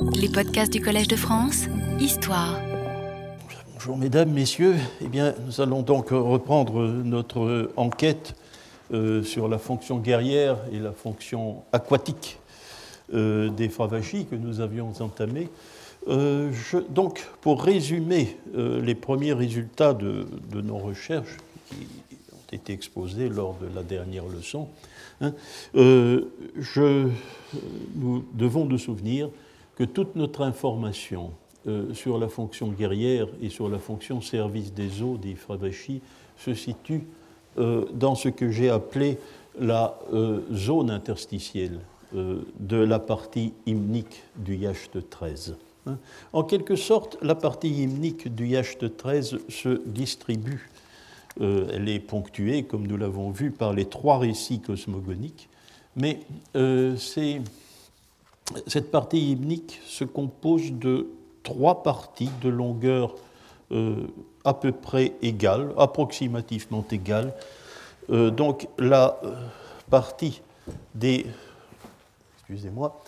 Les podcasts du Collège de France, Histoire. Bonjour mesdames, messieurs. Eh bien, nous allons donc reprendre notre enquête euh, sur la fonction guerrière et la fonction aquatique euh, des Fravachis que nous avions entamée. Euh, donc, pour résumer les premiers résultats de, de, nos recherches qui ont été exposés lors de la dernière leçon, hein, je, nous devons nous souvenir que toute notre information euh, sur la fonction guerrière et sur la fonction service des eaux des Fravashi se situe euh, dans ce que j'ai appelé la euh, zone interstitielle de la partie hymnique du Yacht 13. Hein. En quelque sorte, la partie hymnique du Yacht 13 se distribue. elle est ponctuée, comme nous l'avons vu, par les trois récits cosmogoniques, mais cette partie hymnique se compose de trois parties de longueur euh, à peu près égale, approximativement égale. Euh, donc la euh, partie des, excusez-moi,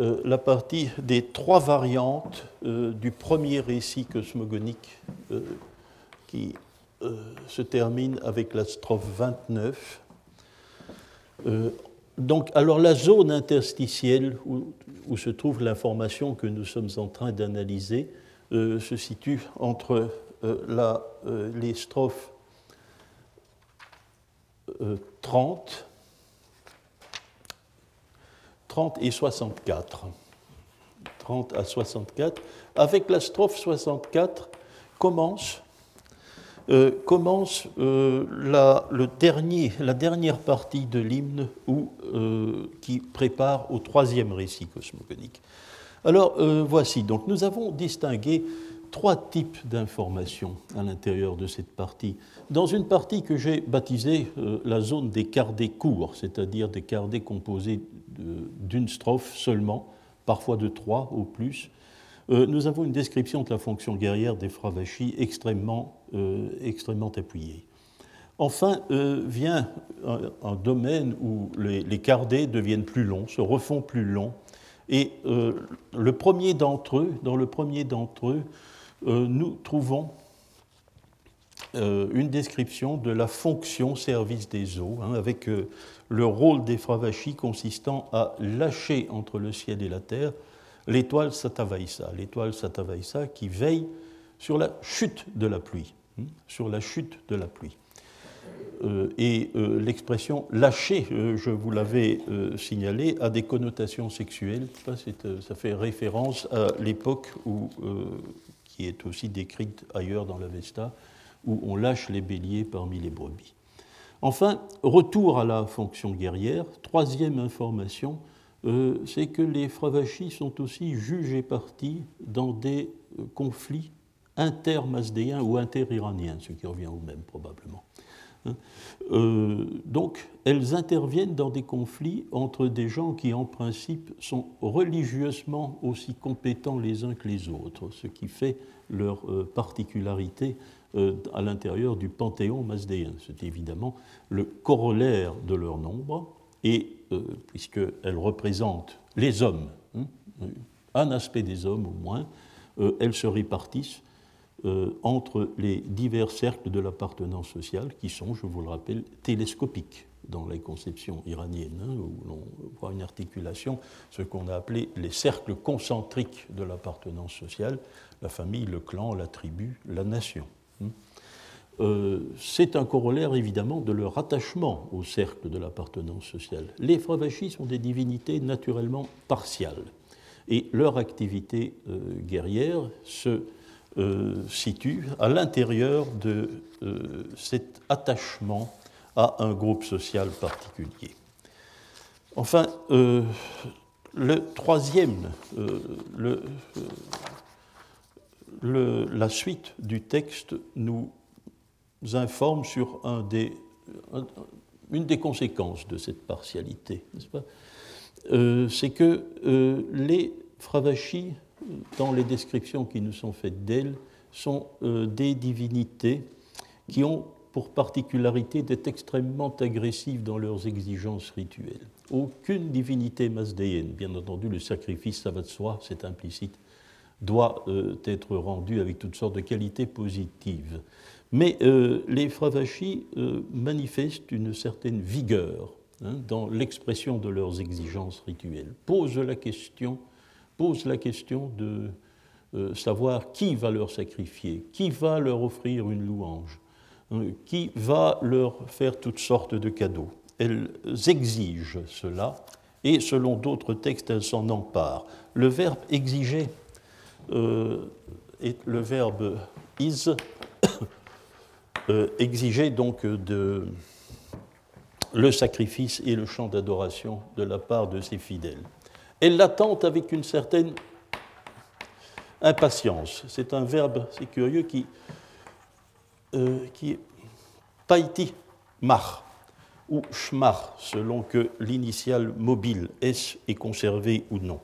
la partie des trois variantes du premier récit cosmogonique qui se termine avec la strophe 29. Donc, alors la zone interstitielle où, se trouve l'information que nous sommes en train d'analyser euh, se situe entre euh, euh, les strophes 30, 30 et 64. 30 à 64. Avec la strophe 64 commence commence la, le dernier, la dernière partie de l'hymne qui prépare au troisième récit cosmogonique. Alors euh, voici, donc nous avons distingué trois types d'informations à l'intérieur de cette partie. Dans une partie que j'ai baptisée euh, la zone des cardets courts, c'est-à-dire des cardets composés d'une strophe seulement, parfois de trois ou plus, euh, nous avons une description de la fonction guerrière des Fravashi extrêmement, extrêmement appuyée. Enfin vient un, domaine où les, cardets deviennent plus longs, se refont plus longs, et euh, le premier d'entre eux, dans le premier d'entre eux, euh, nous trouvons euh, une description de la fonction service des eaux, hein, avec le rôle des Fravachis consistant à lâcher entre le ciel et la terre l'étoile Satavaisa, l'étoile Satavaisa qui veille sur la chute de la pluie, hein, sur la chute de la pluie. Euh, et euh, l'expression lâcher, euh, je vous l'avais signalé, a des connotations sexuelles. Ça, fait référence à l'époque où, qui est aussi décrite ailleurs dans l'Avesta, où on lâche les béliers parmi les brebis. Enfin, retour à la fonction guerrière, troisième information, c'est que les Fravachis sont aussi jugés partis dans des conflits inter-masdéens ou inter-iraniens, ce qui revient au même probablement. Hein. Euh, donc, elles interviennent dans des conflits entre des gens qui, en principe, sont religieusement aussi compétents les uns que les autres, ce qui fait leur euh, particularité euh, à l'intérieur du panthéon masdéen. C'est évidemment le corollaire de leur nombre, et puisqu'elles représentent les hommes, hein, un aspect des hommes au moins, elles se répartissent euh, entre les divers cercles de l'appartenance sociale qui sont, je vous le rappelle, télescopiques dans les conceptions iraniennes, hein, où l'on voit une articulation, ce qu'on a appelé les cercles concentriques de l'appartenance sociale, la famille, le clan, la tribu, la nation. Euh, c'est un corollaire évidemment de leur attachement au cercle de l'appartenance sociale. Les Fravachis sont des divinités naturellement partiales et leur activité euh, guerrière se euh, situe à l'intérieur de cet attachement à un groupe social particulier. Enfin, le troisième, la suite du texte nous informe sur une des conséquences de cette partialité, n'est-ce pas? C'est que les Fravachis dans les descriptions qui nous sont faites d'elles, sont euh, des divinités qui ont pour particularité d'être extrêmement agressives dans leurs exigences rituelles. aucune divinité masdéenne. Bien entendu, le sacrifice, ça va de soi, c'est implicite, doit euh, être rendu avec toutes sortes de qualités positives. Mais euh, les Fravachis euh, manifestent une certaine vigueur hein, dans l'expression de leurs exigences rituelles, posent la question, posent la question de savoir qui va leur sacrifier, qui va leur offrir une louange, hein, qui va leur faire toutes sortes de cadeaux. Elles exigent cela et selon d'autres textes, elles s'en emparent. Le verbe exiger euh, et le verbe is euh, exigeait donc le sacrifice et le chant d'adoration de la part de ses fidèles. Elle l'attend avec une certaine impatience. C'est un verbe, c'est curieux, qui, euh, est paiti mar ou schmar, selon que l'initiale mobile S est conservée ou non.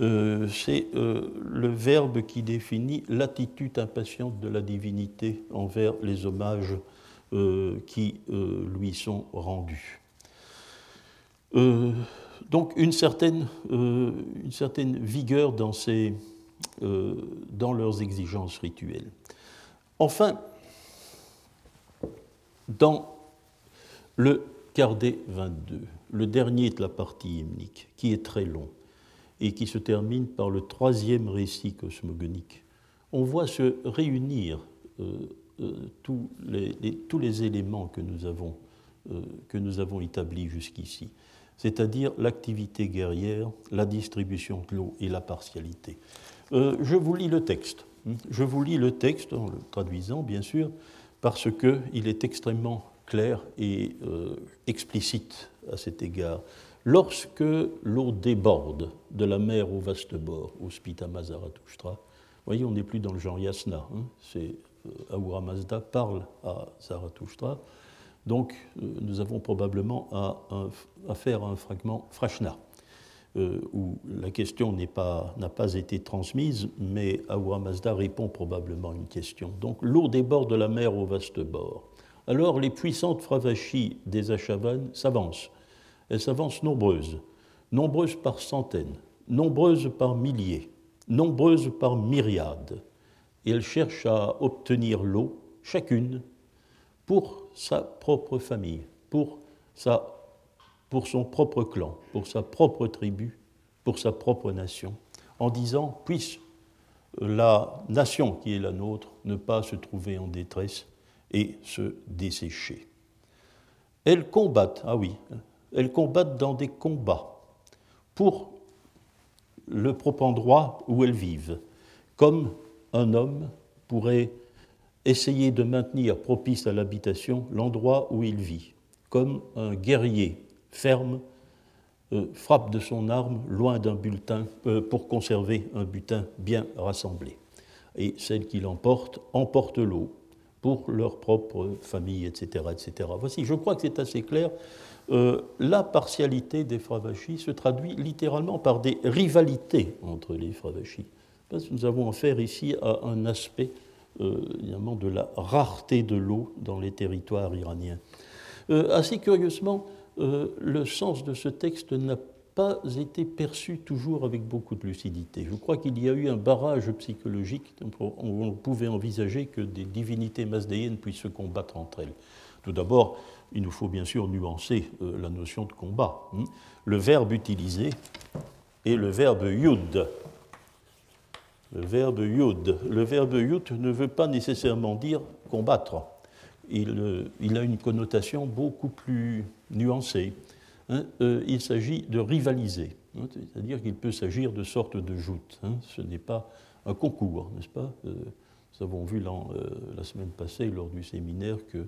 Euh, c'est euh, le verbe qui définit l'attitude impatiente de la divinité envers les hommages euh, qui lui sont rendus. donc une certaine, vigueur dans leurs exigences rituelles. Enfin, dans le Cardé 22, le dernier de la partie hymnique, qui est très long, et qui se termine par le troisième récit cosmogonique. On voit se réunir euh, euh, tous, les, tous, les, éléments que nous avons, euh, que nous avons établis jusqu'ici, c'est-à-dire l'activité guerrière, la distribution de l'eau et la partialité. je vous lis le texte. Je vous lis le texte en le traduisant, bien sûr, parce qu'il est extrêmement clair et explicite à cet égard. Lorsque l'eau déborde de la mer au vaste bord, au Zarathustra, vous voyez, on n'est plus dans le genre yasna, hein, c'est euh, Mazda parle à Zarathustra, donc euh, nous avons probablement à, faire un fragment Frashna, euh, où la question n'a pas, été transmise, mais Ahura Mazda répond probablement à une question. Donc l'eau déborde de la mer au vaste bord. Alors les puissantes fravachis des Achavan s'avancent elles s'avancent nombreuses, nombreuses par centaines, nombreuses par milliers, nombreuses par myriades, et elles cherchent à obtenir l'eau, chacune, pour sa propre famille, pour, sa, pour son propre clan, pour sa propre tribu, pour sa propre nation, en disant, puisse la nation qui est la nôtre ne pas se trouver en détresse et se dessécher. Elles combattent, ah oui, elles combattent dans des combats pour le propre endroit où elles vivent, comme un homme pourrait essayer de maintenir propice à l'habitation l'endroit où il vit, comme un guerrier ferme euh, frappe de son arme loin d'un bulletin euh, pour conserver un butin bien rassemblé. Et celles qui l'emportent emportent l'eau pour leur propre famille, etc., etc. Voici, je crois que c'est assez clair euh, la partialité des Fravachis se traduit littéralement par des rivalités entre les Fravachis. Nous avons affaire ici à un aspect euh, de la rareté de l'eau dans les territoires iraniens. Euh, assez curieusement, le sens de ce texte n'a pas été perçu toujours avec beaucoup de lucidité. Je crois qu'il y a eu un barrage psychologique où on pouvait envisager que des divinités masdéennes puissent se combattre entre elles. Tout d'abord, il nous faut bien sûr nuancer euh, la notion de combat. Hein. Le verbe utilisé est le verbe yud. Le verbe yud. Ne veut pas nécessairement dire combattre. Il, euh, a une connotation beaucoup plus nuancée. Hein. Euh, il s'agit de rivaliser, hein. c'est-à-dire qu'il peut s'agir de sorte de joute. Ce n'est pas un concours, n'est-ce pas? Nous avons vu la semaine passée lors du séminaire que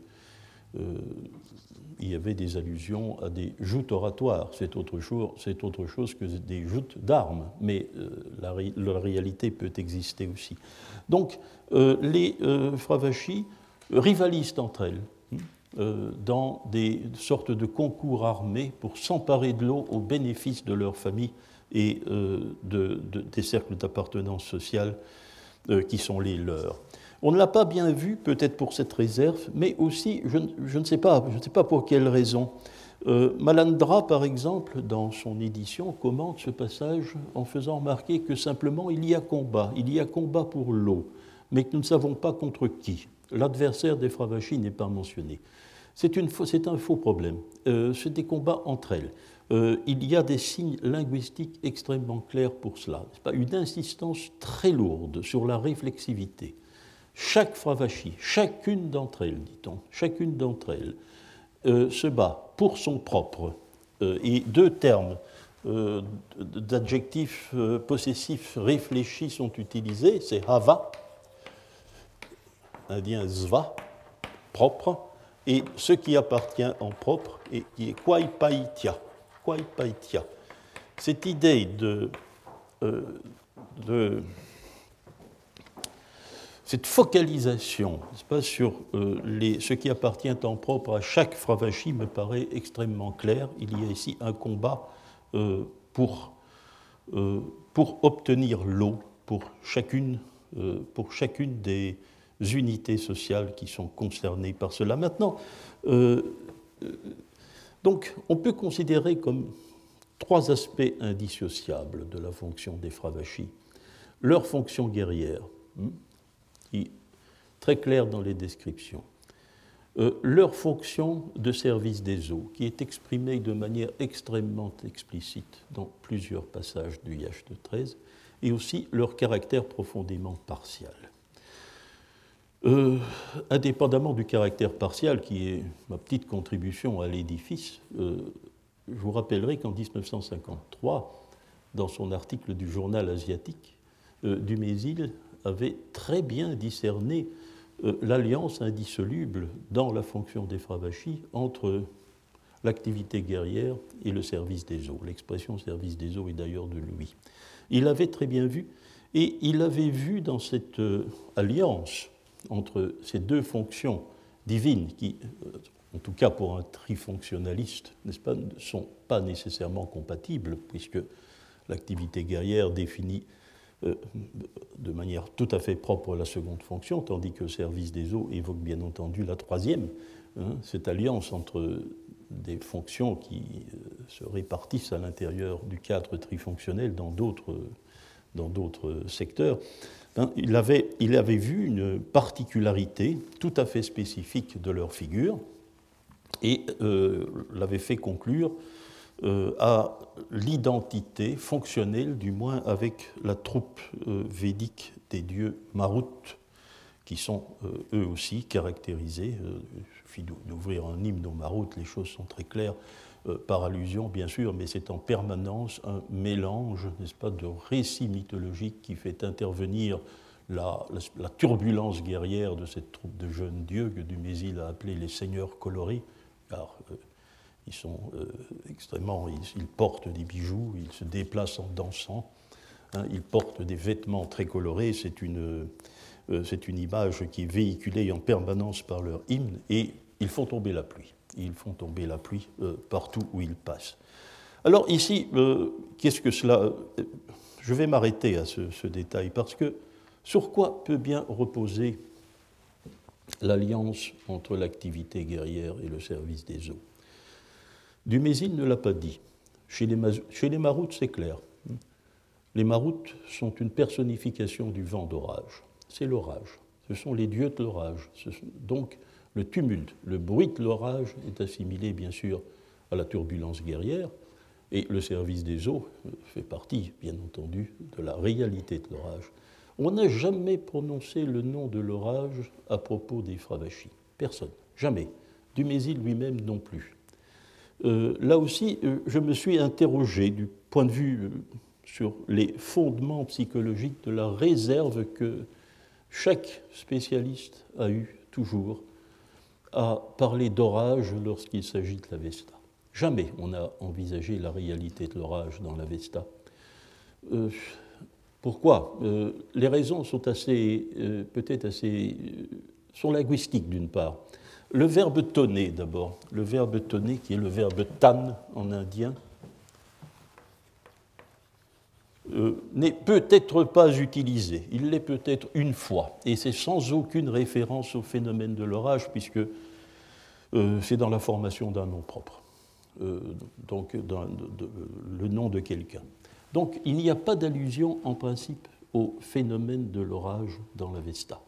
il y avait des allusions à des joutes oratoires. C'est autre, chose, autre chose que des joutes d'armes, mais euh, la, réalité peut exister aussi. Donc, euh, les Fravachis rivalisent entre elles hein, dans des sortes de concours armés pour s'emparer de l'eau au bénéfice de leur famille et de, des cercles d'appartenance sociale qui sont les leurs. On ne l'a pas bien vu, peut-être pour cette réserve, mais aussi, je, ne sais pas, je ne sais pas pour quelle raison, Euh, Malandra, par exemple, dans son édition, commente ce passage en faisant remarquer que simplement il y a combat, il y a combat pour l'eau, mais que nous ne savons pas contre qui. L'adversaire des Fravachis n'est pas mentionné. C'est un faux problème. Euh, c'est des combats entre elles. Euh, il y a des signes linguistiques extrêmement clairs pour cela. Pas une insistance très lourde sur la réflexivité. Chaque Fravachi, chacune d'entre elles, dit-on, chacune d'entre elles, euh, se bat pour son propre. Euh, et deux termes euh, d'adjectifs possessifs réfléchis sont utilisés, c'est hava, indien zva, propre, et ce qui appartient en propre, et qui est kwaipaitya. Cette idée de, de cette focalisation pas, sur euh, ce qui appartient en propre à chaque Fravachi me paraît extrêmement clair. Il y a ici un combat euh, pour, euh, pour obtenir l'eau pour chacune, pour chacune des unités sociales qui sont concernées par cela. Maintenant, donc, on peut considérer comme trois aspects indissociables de la fonction des Fravachis. Leur fonction guerrière, hmm, très clair dans les descriptions. Euh, leur fonction de service des eaux, qui est exprimée de manière extrêmement explicite dans plusieurs passages du Yash de 13, et aussi leur caractère profondément partial. Euh, indépendamment du caractère partial, qui est ma petite contribution à l'édifice, euh, je vous rappellerai qu'en 1953, dans son article du journal asiatique, Dumézil avait très bien discerné euh, l'alliance indissoluble dans la fonction des entre l'activité guerrière et le service des eaux. L'expression service des eaux est d'ailleurs de lui. Il avait très bien vu, et il avait vu dans cette euh, alliance entre ces deux fonctions divines, qui, euh, en tout cas pour un trifonctionnaliste, n'est-ce pas, ne sont pas nécessairement compatibles, puisque l'activité guerrière définit de manière tout à fait propre à la seconde fonction, tandis que le service des eaux évoque bien entendu la troisième, hein, cette alliance entre des fonctions qui euh, se répartissent à l'intérieur du cadre trifonctionnel dans d'autres, secteurs. Hein, il, avait, il avait vu une particularité tout à fait spécifique de leur figure et euh, l'avait fait conclure euh, à l'identité fonctionnelle, du moins avec la troupe euh, védique des dieux Marut, qui sont euh, eux aussi caractérisés. il suffit d'ouvrir un hymne au Marut, les choses sont très claires par allusion, bien sûr, mais c'est en permanence un mélange, n'est-ce pas, de récits mythologiques qui fait intervenir la, turbulence guerrière de cette troupe de jeunes dieux que Dumézil a appelé les seigneurs colorés, car ils sont euh, extrêmement. Ils, portent des bijoux, ils se déplacent en dansant, hein, ils portent des vêtements très colorés. C'est une, euh, c'est une image qui est véhiculée en permanence par leur hymne et ils font tomber la pluie. Ils font tomber la pluie euh, partout où ils passent. Alors ici, qu'est-ce que cela. Je vais m'arrêter à ce, ce détail parce que sur quoi peut bien reposer l'alliance entre l'activité guerrière et le service des eaux? Dumézil ne l'a pas dit. Chez les, Maroutes, c'est clair. Les Maroutes sont une personnification du vent d'orage. C'est l'orage. Ce sont les dieux de l'orage. Donc, le tumulte, le bruit de l'orage est assimilé, bien sûr, à la turbulence guerrière, et le service des eaux fait partie, bien entendu, de la réalité de l'orage. On n'a jamais prononcé le nom de l'orage à propos des Fravachis. Personne. Jamais. Dumézil lui-même non plus. Euh, là aussi, euh, je me suis interrogé du point de vue euh, sur les fondements psychologiques de la réserve que chaque spécialiste a eu toujours à parler d'orage lorsqu'il s'agit de la Vesta. Jamais on n'a envisagé la réalité de l'orage dans la Vesta. pourquoi? Les raisons sont assez, peut-être assez, sont linguistiques d'une part. Le verbe tonner d'abord, le verbe tonner qui est le verbe tan en indien, euh, n'est peut-être pas utilisé. Il l'est peut-être une fois, et c'est sans aucune référence au phénomène de l'orage, puisque euh, c'est dans la formation d'un nom propre. donc le nom de quelqu'un. Donc il n'y a pas d'allusion en principe au phénomène de l'orage dans l'Avesta.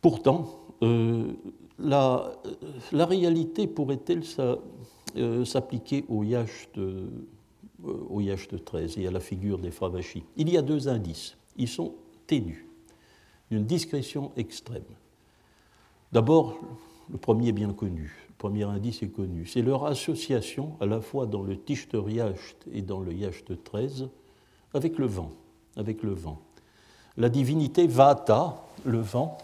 Pourtant, la, la, réalité pourrait-elle s'appliquer au yacht, au yacht 13 et à la figure des Fravashi? Il y a deux indices. Ils sont ténus, d'une discrétion extrême. D'abord, le premier bien connu, le premier indice est connu, c'est leur association à la fois dans le Yacht et dans le Yacht 13 avec le vent, avec le vent. La divinité Vata, le vent,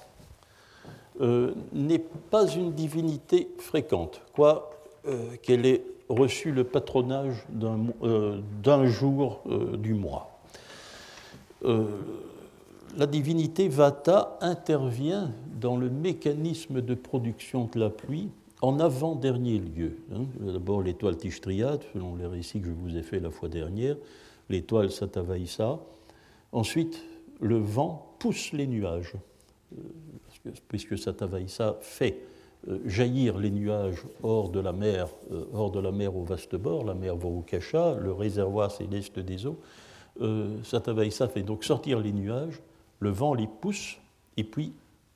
euh, n'est pas une divinité fréquente, quoi euh, qu'elle ait reçu le patronage d'un euh, jour du mois la divinité Vata intervient dans le mécanisme de production de la pluie en avant-dernier lieu. Hein. D'abord l'étoile Tishtriad, selon les récits que je vous ai faits la fois dernière, l'étoile Satavaïsa. Ensuite, le vent pousse les nuages, puisque Satavaïsa fait euh, jaillir les nuages hors de la mer, euh, hors de la mer au vaste bord, la mer Vorukasha, le réservoir céleste des eaux. Satavaïsa fait donc sortir les nuages, le vent les pousse, et puis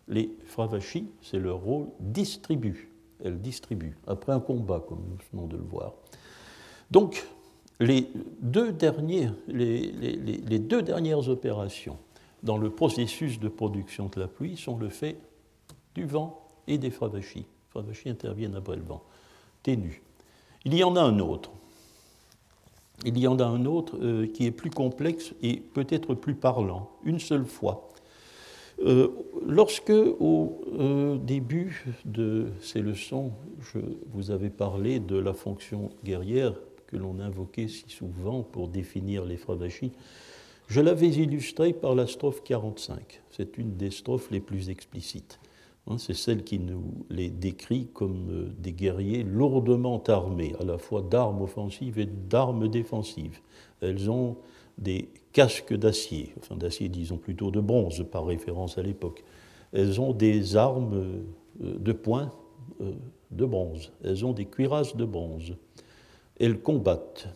les Fravashi, c'est leur rôle, distribuent. Elles distribuent, après un combat, comme nous venons de le voir. Donc, les deux, les, deux dernières opérations dans le processus de production de la pluie sont le fait du vent et des Fravashi. Les Fravashi interviennent après le vent, ténus. Il y en a un autre. Il y en a un autre euh, qui est plus complexe et peut-être plus parlant, une seule fois. Euh, lorsque, au euh, début de ces leçons, je vous avais parlé de la fonction guerrière que l'on invoquait si souvent pour définir les Fravachis, je l'avais illustrée par la strophe 45. C'est une des strophes les plus explicites. Hein, c'est celle qui nous les décrit comme euh, des guerriers lourdement armés, à la fois d'armes offensives et d'armes défensives. Elles ont des casques d'acier, enfin d'acier disons plutôt de bronze par référence à l'époque. Elles ont des armes euh, de poing euh, de bronze, elles ont des cuirasses de bronze. Elles combattent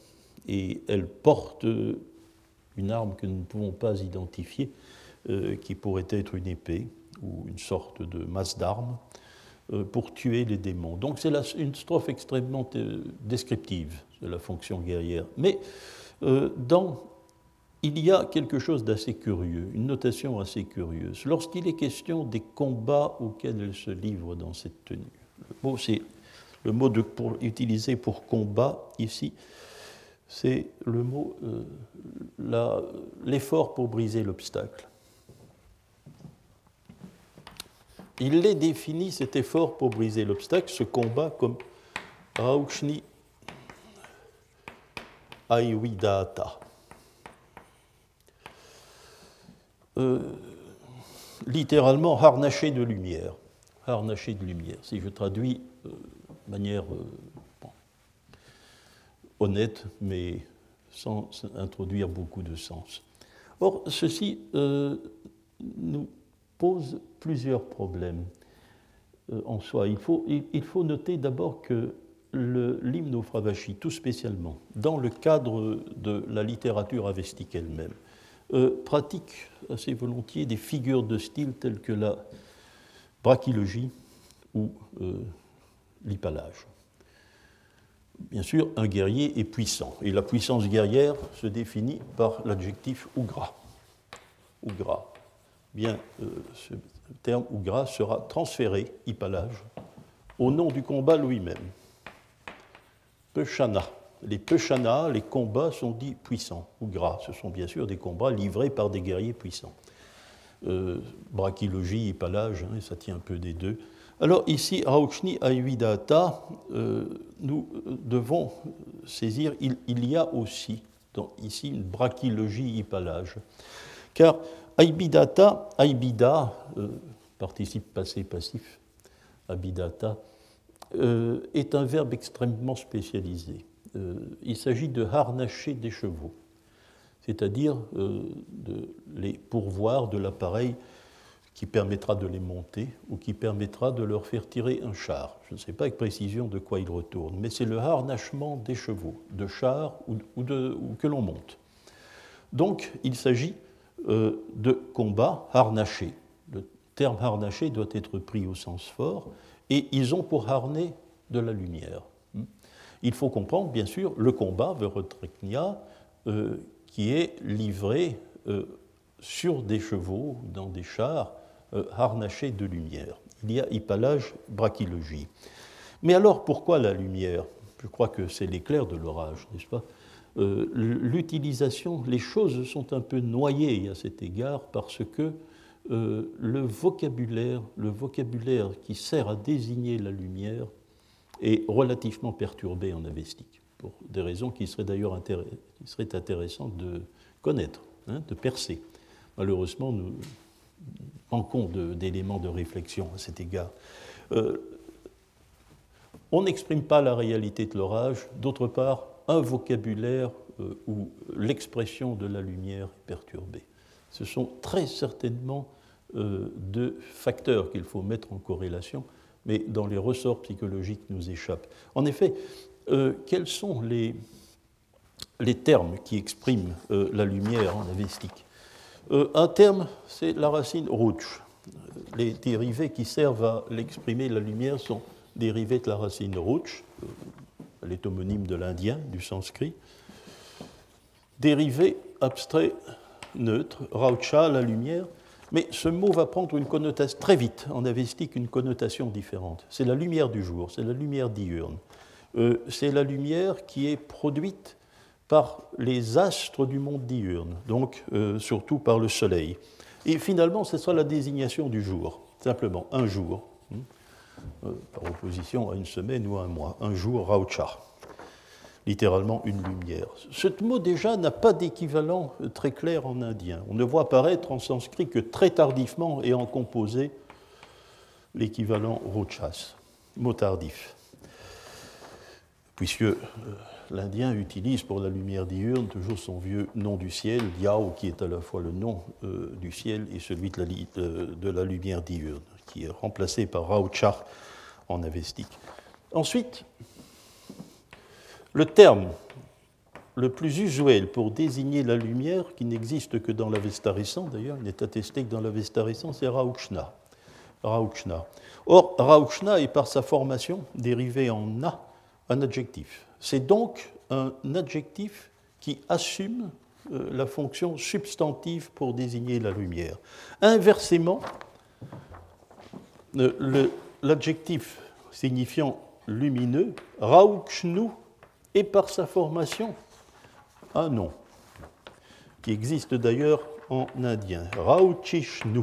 et elles portent une arme que nous ne pouvons pas identifier, euh, qui pourrait être une épée ou une sorte de masse d'armes, pour tuer les démons. Donc c'est une strophe extrêmement descriptive de la fonction guerrière. Mais il y a quelque chose d'assez curieux, une notation assez curieuse. Lorsqu'il est question des combats auxquels elle se livre dans cette tenue, le mot, c'est, le mot utilisé pour combat ici, c'est le mot, euh, l'effort pour briser l'obstacle. Il les définit, cet effort pour briser l'obstacle, ce combat, comme Rauchni Aiwidata. Euh, littéralement harnaché de lumière. Harnaché de lumière, si je traduis euh, de manière honnête, mais sans introduire beaucoup de sens. Or, ceci nous pose plusieurs problèmes en soi. Il faut, noter d'abord que l'hymne au Fravashi, tout spécialement, dans le cadre de la littérature avestique elle-même, euh, pratique assez volontiers des figures de style telles que la brachylogie ou euh, l'hypalage. Bien sûr, un guerrier est puissant, et la puissance guerrière se définit par l'adjectif ougra. Ougra. Bien, euh, ce terme ougra sera transféré, hypalage, au nom du combat lui-même. Peshana, les Peshana, les combats sont dits puissants ou gras. Ce sont bien sûr des combats livrés par des guerriers puissants. Euh, brachylogie, épalage, hein, ça tient un peu des deux. Alors ici, Rauchni Ayuidata, euh, nous devons saisir, il, y a aussi ici une brachylogie épalage. Car Aibidata, Aibida, euh, participe passé passif, Abidata, euh, est un verbe extrêmement spécialisé. Il s'agit de harnacher des chevaux, c'est-à-dire de les pourvoir de l'appareil qui permettra de les monter ou qui permettra de leur faire tirer un char. Je ne sais pas avec précision de quoi ils retournent, mais c'est le harnachement des chevaux, de chars ou, que l'on monte. Donc il s'agit euh, de combats harnachés. Le terme harnaché doit être pris au sens fort, et ils ont pour harnais de la lumière. Il faut comprendre, bien sûr, le combat, Verotreknia, euh, qui est livré euh, sur des chevaux, dans des chars, harnachés de lumière. Il y a hypalage, brachylogie. Mais alors, pourquoi la lumière? Je crois que c'est l'éclair de l'orage, n'est-ce pas? Euh, l'utilisation, les choses sont un peu noyées à cet égard parce que euh, le vocabulaire, le vocabulaire qui sert à désigner la lumière est relativement perturbé en avestique, pour des raisons qui seraient d'ailleurs intéressantes de connaître, hein, de percer. Malheureusement, nous manquons d'éléments de, réflexion à cet égard. Euh, on n'exprime pas la réalité de l'orage, d'autre part, un vocabulaire euh, où l'expression de la lumière est perturbée. Ce sont très certainement euh, deux facteurs qu'il faut mettre en corrélation, mais dans les ressorts psychologiques nous échappent. En effet, quels sont les, les, termes qui expriment la lumière en avestique Un terme, c'est la racine rouch. Les dérivés qui servent à l'exprimer, la lumière, sont dérivés de la racine rouch, elle est homonyme de l'indien, du sanskrit. Dérivé abstrait neutre, raucha, la lumière, mais ce mot va prendre une connotation très vite en avestique, une connotation différente. C'est la lumière du jour, c'est la lumière diurne. Euh, c'est la lumière qui est produite par les astres du monde diurne, donc euh, surtout par le soleil. Et finalement, ce sera la désignation du jour, simplement un jour. Euh, par opposition à une semaine ou à un mois. Un jour, Raucha, littéralement une lumière. Ce mot déjà n'a pas d'équivalent très clair en indien. On ne voit apparaître en sanskrit que très tardivement et en composé l'équivalent Rochas, mot tardif. Puisque euh, l'Indien utilise pour la lumière diurne toujours son vieux nom du ciel, Yao, qui est à la fois le nom euh, du ciel et celui de la, lumière diurne qui est remplacé par Rauchar en avestique. Ensuite, le terme le plus usuel pour désigner la lumière, qui n'existe que dans l'Avesta récent, d'ailleurs, il n'est attesté que dans l'Avesta récent, c'est Rauchna. Rauchna. Or, Rauchna est par sa formation dérivé en na un adjectif. C'est donc un adjectif qui assume euh, la fonction substantive pour désigner la lumière. Inversement, l'adjectif signifiant lumineux, Raukshnu, est par sa formation un nom, qui existe d'ailleurs en indien, Rauchishnu.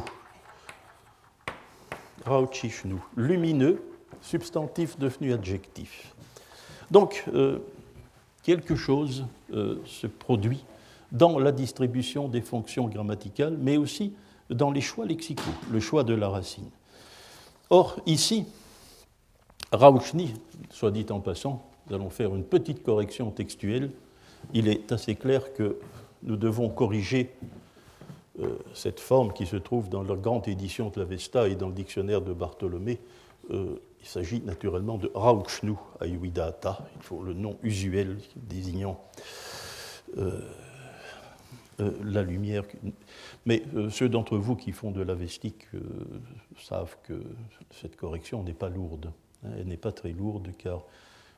Rauchishnu, lumineux, substantif devenu adjectif. Donc, euh, quelque chose euh, se produit dans la distribution des fonctions grammaticales, mais aussi dans les choix lexicaux, le choix de la racine. Or, ici, Rauchni, soit dit en passant, nous allons faire une petite correction textuelle. Il est assez clair que nous devons corriger euh, cette forme qui se trouve dans la grande édition de l'Avesta et dans le dictionnaire de Bartholomé. Il s'agit naturellement de Rauchnu Ayuidata. Il faut le nom usuel désignant euh, la lumière mais euh, ceux d'entre vous qui font de l'avestique euh, savent que cette correction n'est pas lourde. Elle n'est pas très lourde car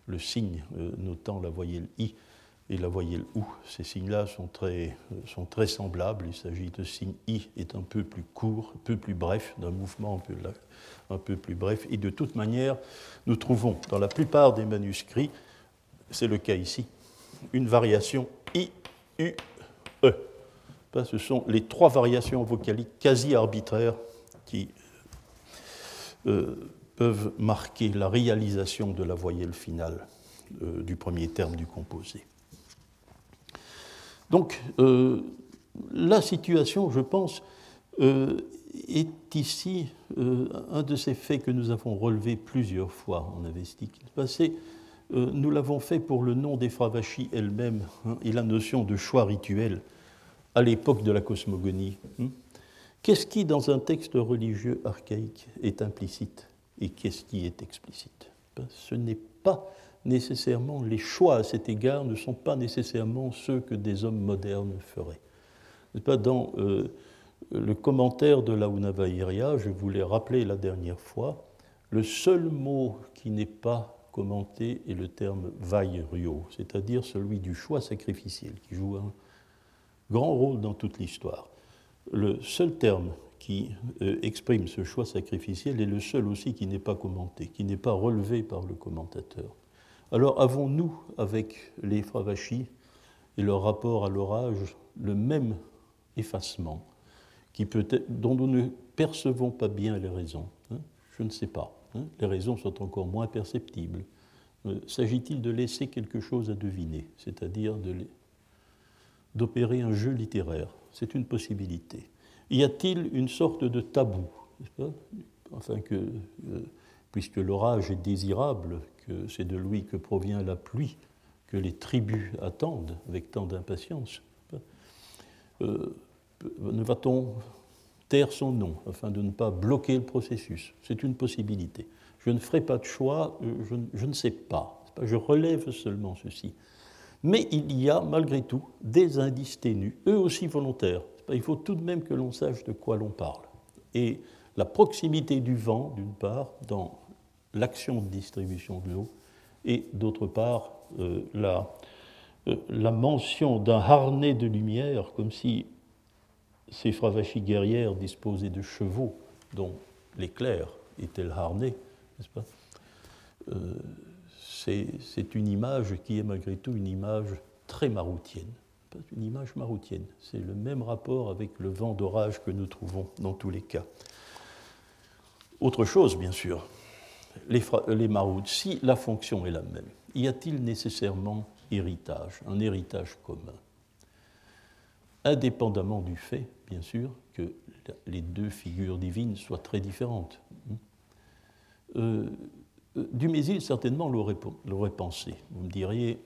le signe euh, notant la voyelle I et la voyelle OU, ces signes-là sont très, sont très semblables. Il s'agit de signe I est un peu plus court, un peu plus bref, d'un mouvement un peu, un peu plus bref. Et de toute manière, nous trouvons dans la plupart des manuscrits, c'est le cas ici, une variation I, U, E ce sont les trois variations vocaliques quasi arbitraires qui euh, peuvent marquer la réalisation de la voyelle finale euh, du premier terme du composé. Donc, euh, la situation, je pense, est ici un de ces faits que nous avons relevés plusieurs fois en avestique. Passé, nous l'avons fait pour le nom des Fravachis elle-même hein, et la notion de choix rituel à l'époque de la cosmogonie, hein, Qu'est-ce qui, dans un texte religieux archaïque, est implicite et qu'est-ce qui est explicite? ben, Ce n'est pas nécessairement, les choix à cet égard ne sont pas nécessairement ceux que des hommes modernes feraient. Dans euh, le commentaire de la Unavaïria, je voulais rappeler la dernière fois, le seul mot qui n'est pas commenté est le terme vaïrio, c'est-à-dire celui du choix sacrificiel, qui joue un grand rôle dans toute l'histoire. Le seul terme qui euh, exprime ce choix sacrificiel est le seul aussi qui n'est pas commenté, qui n'est pas relevé par le commentateur. Alors avons-nous, avec les Fravachis et leur rapport à l'orage, le même effacement qui peut dont nous ne percevons pas bien les raisons hein? Je ne sais pas. Hein? Les raisons sont encore moins perceptibles. Euh, s'agit-il de laisser quelque chose à deviner, c'est-à-dire d'opérer un jeu littéraire? C'est une possibilité. Y a-t-il une sorte de tabou que, euh, puisque l'orage est désirable, que c'est de lui que provient la pluie, que les tribus attendent avec tant d'impatience, euh, ne va-t-on taire son nom afin de ne pas bloquer le processus? C'est une possibilité. Je ne ferai pas de choix, euh, je, je ne sais pas. Je relève seulement ceci. Mais il y a malgré tout des indices ténus, eux aussi volontaires, il faut tout de même que l'on sache de quoi l'on parle. Et la proximité du vent, d'une part, dans l'action de distribution de l'eau, et d'autre part, euh, la, euh, la, mention d'un harnais de lumière, comme si ces fravachis guerrières disposaient de chevaux dont l'éclair était le harnais, n'est-ce pas? Euh, C'est une image qui est malgré tout une image très maroutienne une image maroutienne. C'est le même rapport avec le vent d'orage que nous trouvons dans tous les cas. Autre chose, bien sûr, les, les si la fonction est la même, y a-t-il nécessairement héritage, un héritage commun? Indépendamment du fait, bien sûr, que les deux figures divines soient très différentes. Euh, euh Dumézil, certainement, l'aurait pensé. Vous me diriez,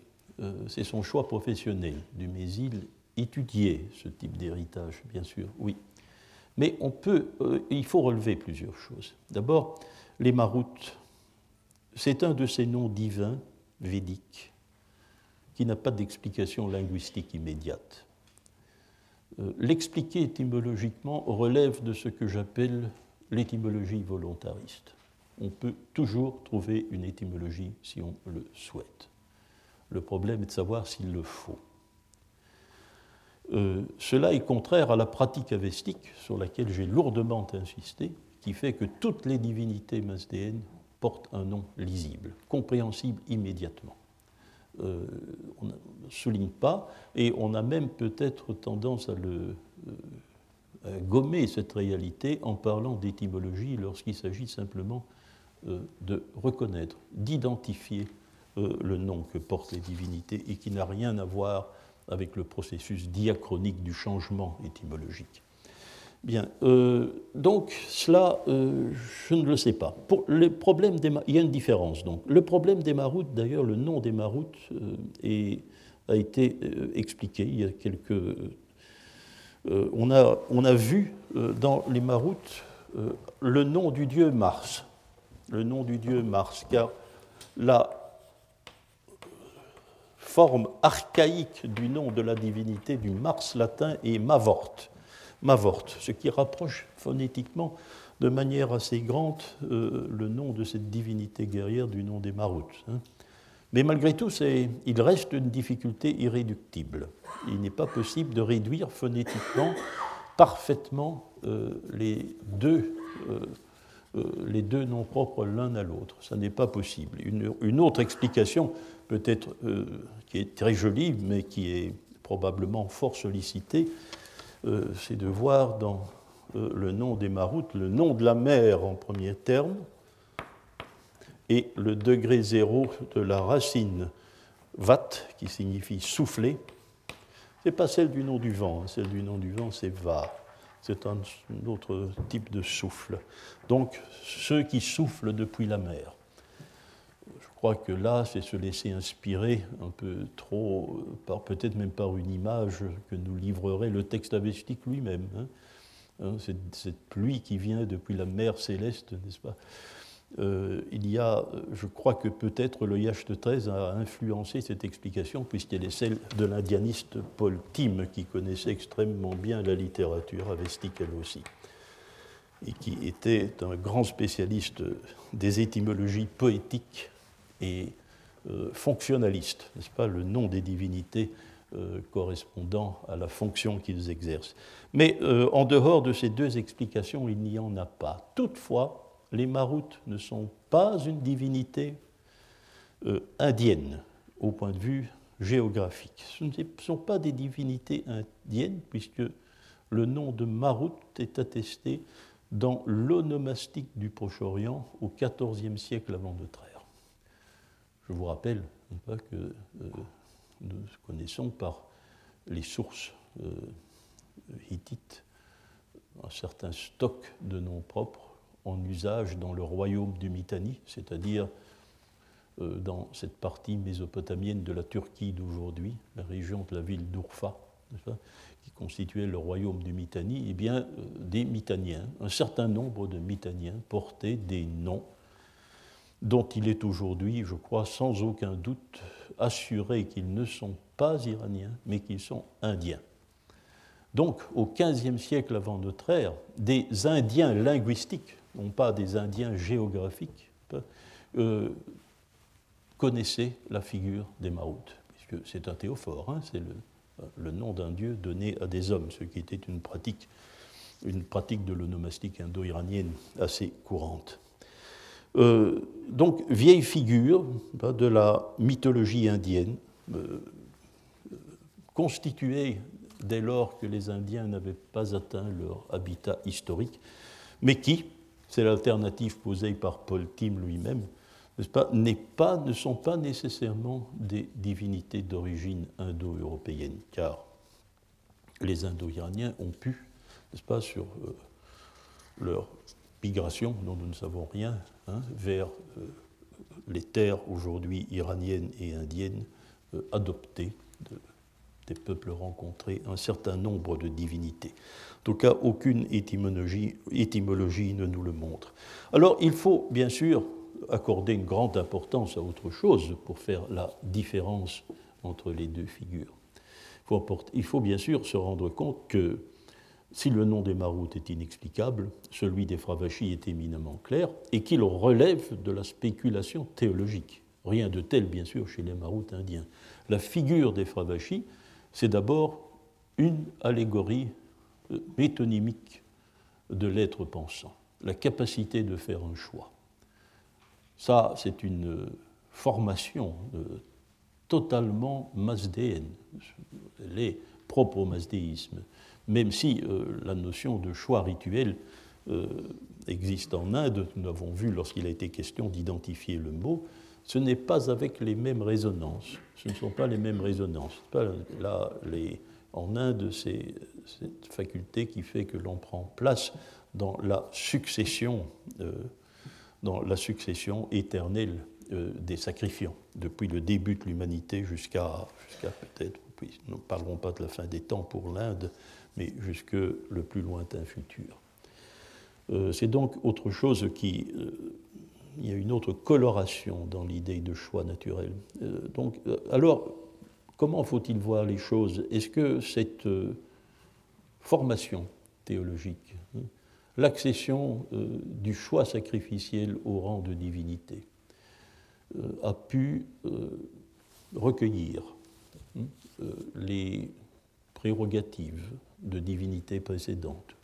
c'est son choix professionnel. Dumézil étudiait ce type d'héritage, bien sûr, oui. Mais euh, il faut relever plusieurs choses. D'abord, les maroutes, c'est un de ces noms divins védiques qui n'a pas d'explication linguistique immédiate. Euh, l'expliquer étymologiquement relève de ce que j'appelle l'étymologie volontariste. On peut toujours trouver une étymologie si on le souhaite. Le problème est de savoir s'il le faut. Euh, cela est contraire à la pratique avestique sur laquelle j'ai lourdement insisté, qui fait que toutes les divinités masdéennes portent un nom lisible, compréhensible immédiatement. Euh, on ne souligne pas, et on a même peut-être tendance à, le, euh, gommer cette réalité en parlant d'étymologie lorsqu'il s'agit simplement de reconnaître, d'identifier le nom que portent les divinités et qui n'a rien à voir avec le processus diachronique du changement étymologique. Bien, euh, donc cela, euh, je ne le sais pas. Les problèmes il y a une différence. Donc, le problème des maroutes, d'ailleurs, le nom des maroutes a été expliqué. Il y a quelques, on a, on, a, vu dans les maroutes le nom du dieu Mars, le nom du dieu Mars, car là, forme archaïque du nom de la divinité du Mars latin est Mavort. Mavort, ce qui rapproche phonétiquement de manière assez grande euh, le nom de cette divinité guerrière du nom des Maroutes. Hein. Mais malgré tout, il reste une difficulté irréductible. Il n'est pas possible de réduire phonétiquement parfaitement euh, les, deux, euh, les deux noms propres l'un à l'autre. Ça n'est pas possible. Une, une, autre explication peut-être qui est très jolie, mais qui est probablement fort sollicité, euh, c'est de voir dans euh, le nom des maroutes le nom de la mer en premier terme et le degré zéro de la racine vat, qui signifie souffler. Ce n'est pas celle du nom du vent, hein. celle du nom du vent c'est va. C'est un autre type de souffle. Donc ceux qui soufflent depuis la mer. Je crois que là, c'est se laisser inspirer un peu trop, peut-être même par une image que nous livrerait le texte avestique lui-même. Hein. hein, cette, pluie qui vient depuis la mer céleste, n'est-ce pas? Euh, il y a, je crois que peut-être le IH13 a influencé cette explication, puisqu'elle est celle de l'indianiste Paul Tim, qui connaissait extrêmement bien la littérature avestique elle aussi, et qui était un grand spécialiste des étymologies poétiques et euh, fonctionnalistes, n'est-ce pas, le nom des divinités euh, correspondant à la fonction qu'ils exercent. Mais en dehors de ces deux explications, il n'y en a pas. Toutefois, les Maroutes ne sont pas une divinité euh, indienne au point de vue géographique. Ce ne sont pas des divinités indiennes, puisque le nom de Marout est attesté dans l'onomastique du Proche-Orient au XIVe siècle avant notre ère. Je vous rappelle pas que euh, nous connaissons par les sources euh, hittites un certain stock de noms propres en usage dans le royaume du Mitanni, c'est-à-dire euh, dans cette partie mésopotamienne de la Turquie d'aujourd'hui, la région de la ville d'Urfa, qui constituait le royaume du Mitanni, eh bien, des Mitanniens, un certain nombre de Mitanniens portaient des noms dont il est aujourd'hui, je crois, sans aucun doute assuré qu'ils ne sont pas iraniens, mais qu'ils sont indiens. Donc, au XVe siècle avant notre ère, des Indiens linguistiques, non pas des Indiens géographiques, euh, connaissaient la figure des Maoutes, puisque c'est un théophore, hein, c'est le, nom d'un dieu donné à des hommes, ce qui était une pratique, une pratique de l'onomastique indo-iranienne assez courante. Euh, donc, vieille figure de la mythologie indienne, euh, constituée dès lors que les Indiens n'avaient pas atteint leur habitat historique, mais qui, c'est l'alternative posée par Paul Tim lui-même, pas, ne sont pas nécessairement des divinités d'origine indo-européenne, car les Indo-Iraniens ont pu, n'est-ce pas, sur euh, leur migration, dont nous ne savons rien, hein, vers euh, les terres aujourd'hui iraniennes et indiennes, euh, adopter des peuples rencontrés un certain nombre de divinités. En tout cas, aucune étymologie ne nous le montre. Alors, il faut bien sûr accorder une grande importance à autre chose pour faire la différence entre les deux figures. Il faut, bien sûr se rendre compte que si le nom des Maroutes est inexplicable, celui des Fravachis est éminemment clair et qu'il relève de la spéculation théologique. Rien de tel, bien sûr, chez les Maroutes indiens. La figure des Fravachis c'est d'abord une allégorie euh, métonymique de l'être pensant, la capacité de faire un choix. Ça, c'est une formation euh, totalement mazdéenne. Elle est propre au mazdéisme, même si euh, la notion de choix rituel existe en Inde, nous l'avons vu lorsqu'il a été question d'identifier le mot, ce n'est pas avec les mêmes résonances. Ce ne sont pas les mêmes résonances. Là, les, en Inde, c'est cette faculté qui fait que l'on prend place dans la succession, euh, dans la succession éternelle euh, des sacrifiants, depuis le début de l'humanité jusqu'à peut-être, nous ne parlerons pas de la fin des temps pour l'Inde, mais jusque le plus lointain futur. Euh, c'est donc autre chose qui il y a une autre coloration dans l'idée de choix naturel. Euh, donc, euh, alors, comment faut-il voir les choses? Est-ce que cette euh, formation théologique, hein, l'accession du choix sacrificiel au rang de divinité, a pu recueillir hein, les prérogatives de divinité précédentes,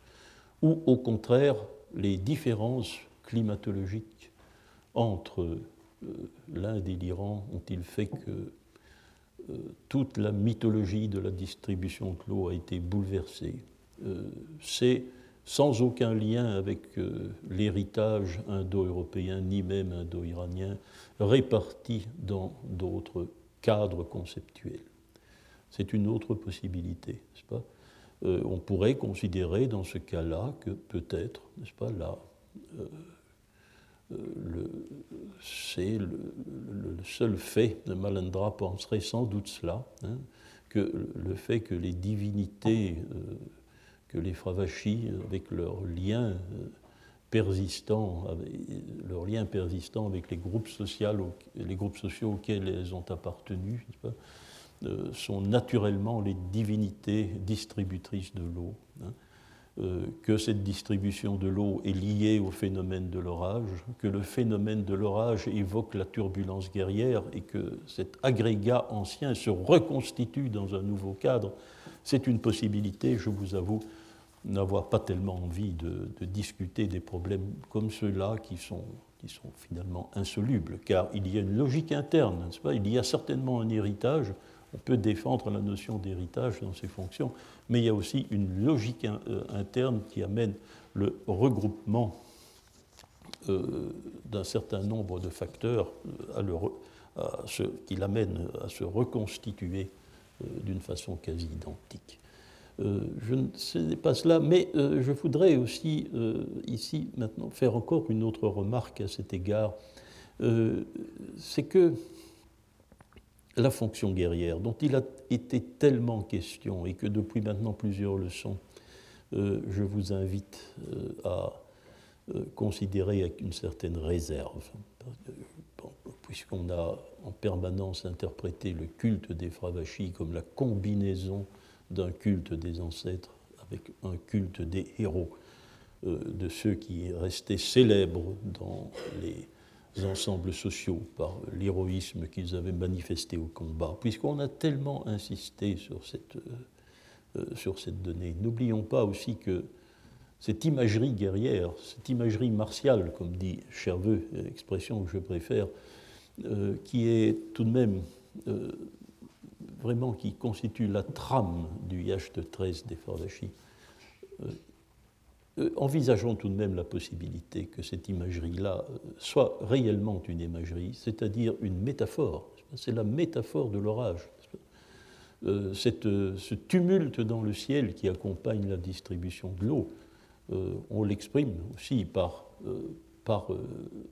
ou au contraire les différences climatologiques entre euh, l'Inde et l'Iran ont-ils fait que euh, toute la mythologie de la distribution de l'eau a été bouleversée euh, C'est sans aucun lien avec l'héritage indo-européen ni même indo-iranien, réparti dans d'autres cadres conceptuels. C'est une autre possibilité, n'est-ce pas? On pourrait considérer dans ce cas-là que peut-être, n'est-ce pas, là, c'est le, seul fait, Malandra penserait sans doute cela, hein, que le fait que les divinités, euh, que les Fravachis, avec leur lien persistant, leur lien persistant avec les groupes, sociaux, les groupes sociaux auxquels elles ont appartenu, sont naturellement les divinités distributrices de l'eau. Hein. Euh, que cette distribution de l'eau est liée au phénomène de l'orage, que le phénomène de l'orage évoque la turbulence guerrière et que cet agrégat ancien se reconstitue dans un nouveau cadre, c'est une possibilité, je vous avoue, n'avoir pas tellement envie de, discuter des problèmes comme ceux-là qui sont, qui sont finalement insolubles, car il y a une logique interne, n'est-ce pas? Il y a certainement un héritage, on peut défendre la notion d'héritage dans ses fonctions, mais il y a aussi une logique euh, interne qui amène le regroupement euh, d'un certain nombre de facteurs euh, qui l'amène à se reconstituer d'une façon quasi identique. je ne pas cela, mais je voudrais aussi ici maintenant faire encore une autre remarque à cet égard. C'est que la fonction guerrière, dont il a été tellement question et que depuis maintenant plusieurs leçons, euh, je vous invite euh, à euh, considérer avec une certaine réserve, puisqu'on a en permanence interprété le culte des Fravachis comme la combinaison d'un culte des ancêtres avec un culte des héros, de ceux qui restaient célèbres dans les ensembles sociaux par l'héroïsme qu'ils avaient manifesté au combat, puisqu'on a tellement insisté sur cette, euh, euh, sur cette donnée. N'oublions pas aussi que cette imagerie guerrière, cette imagerie martiale, comme dit Cherveux, expression que je préfère, euh, qui est tout de même vraiment qui constitue la trame du Yacht 13 des Fardachis, euh, envisageons tout de même la possibilité que cette imagerie-là euh, soit réellement une imagerie, c'est-à-dire une métaphore. C'est la métaphore de l'orage. Euh, ce tumulte dans le ciel qui accompagne la distribution de l'eau, on l'exprime aussi par,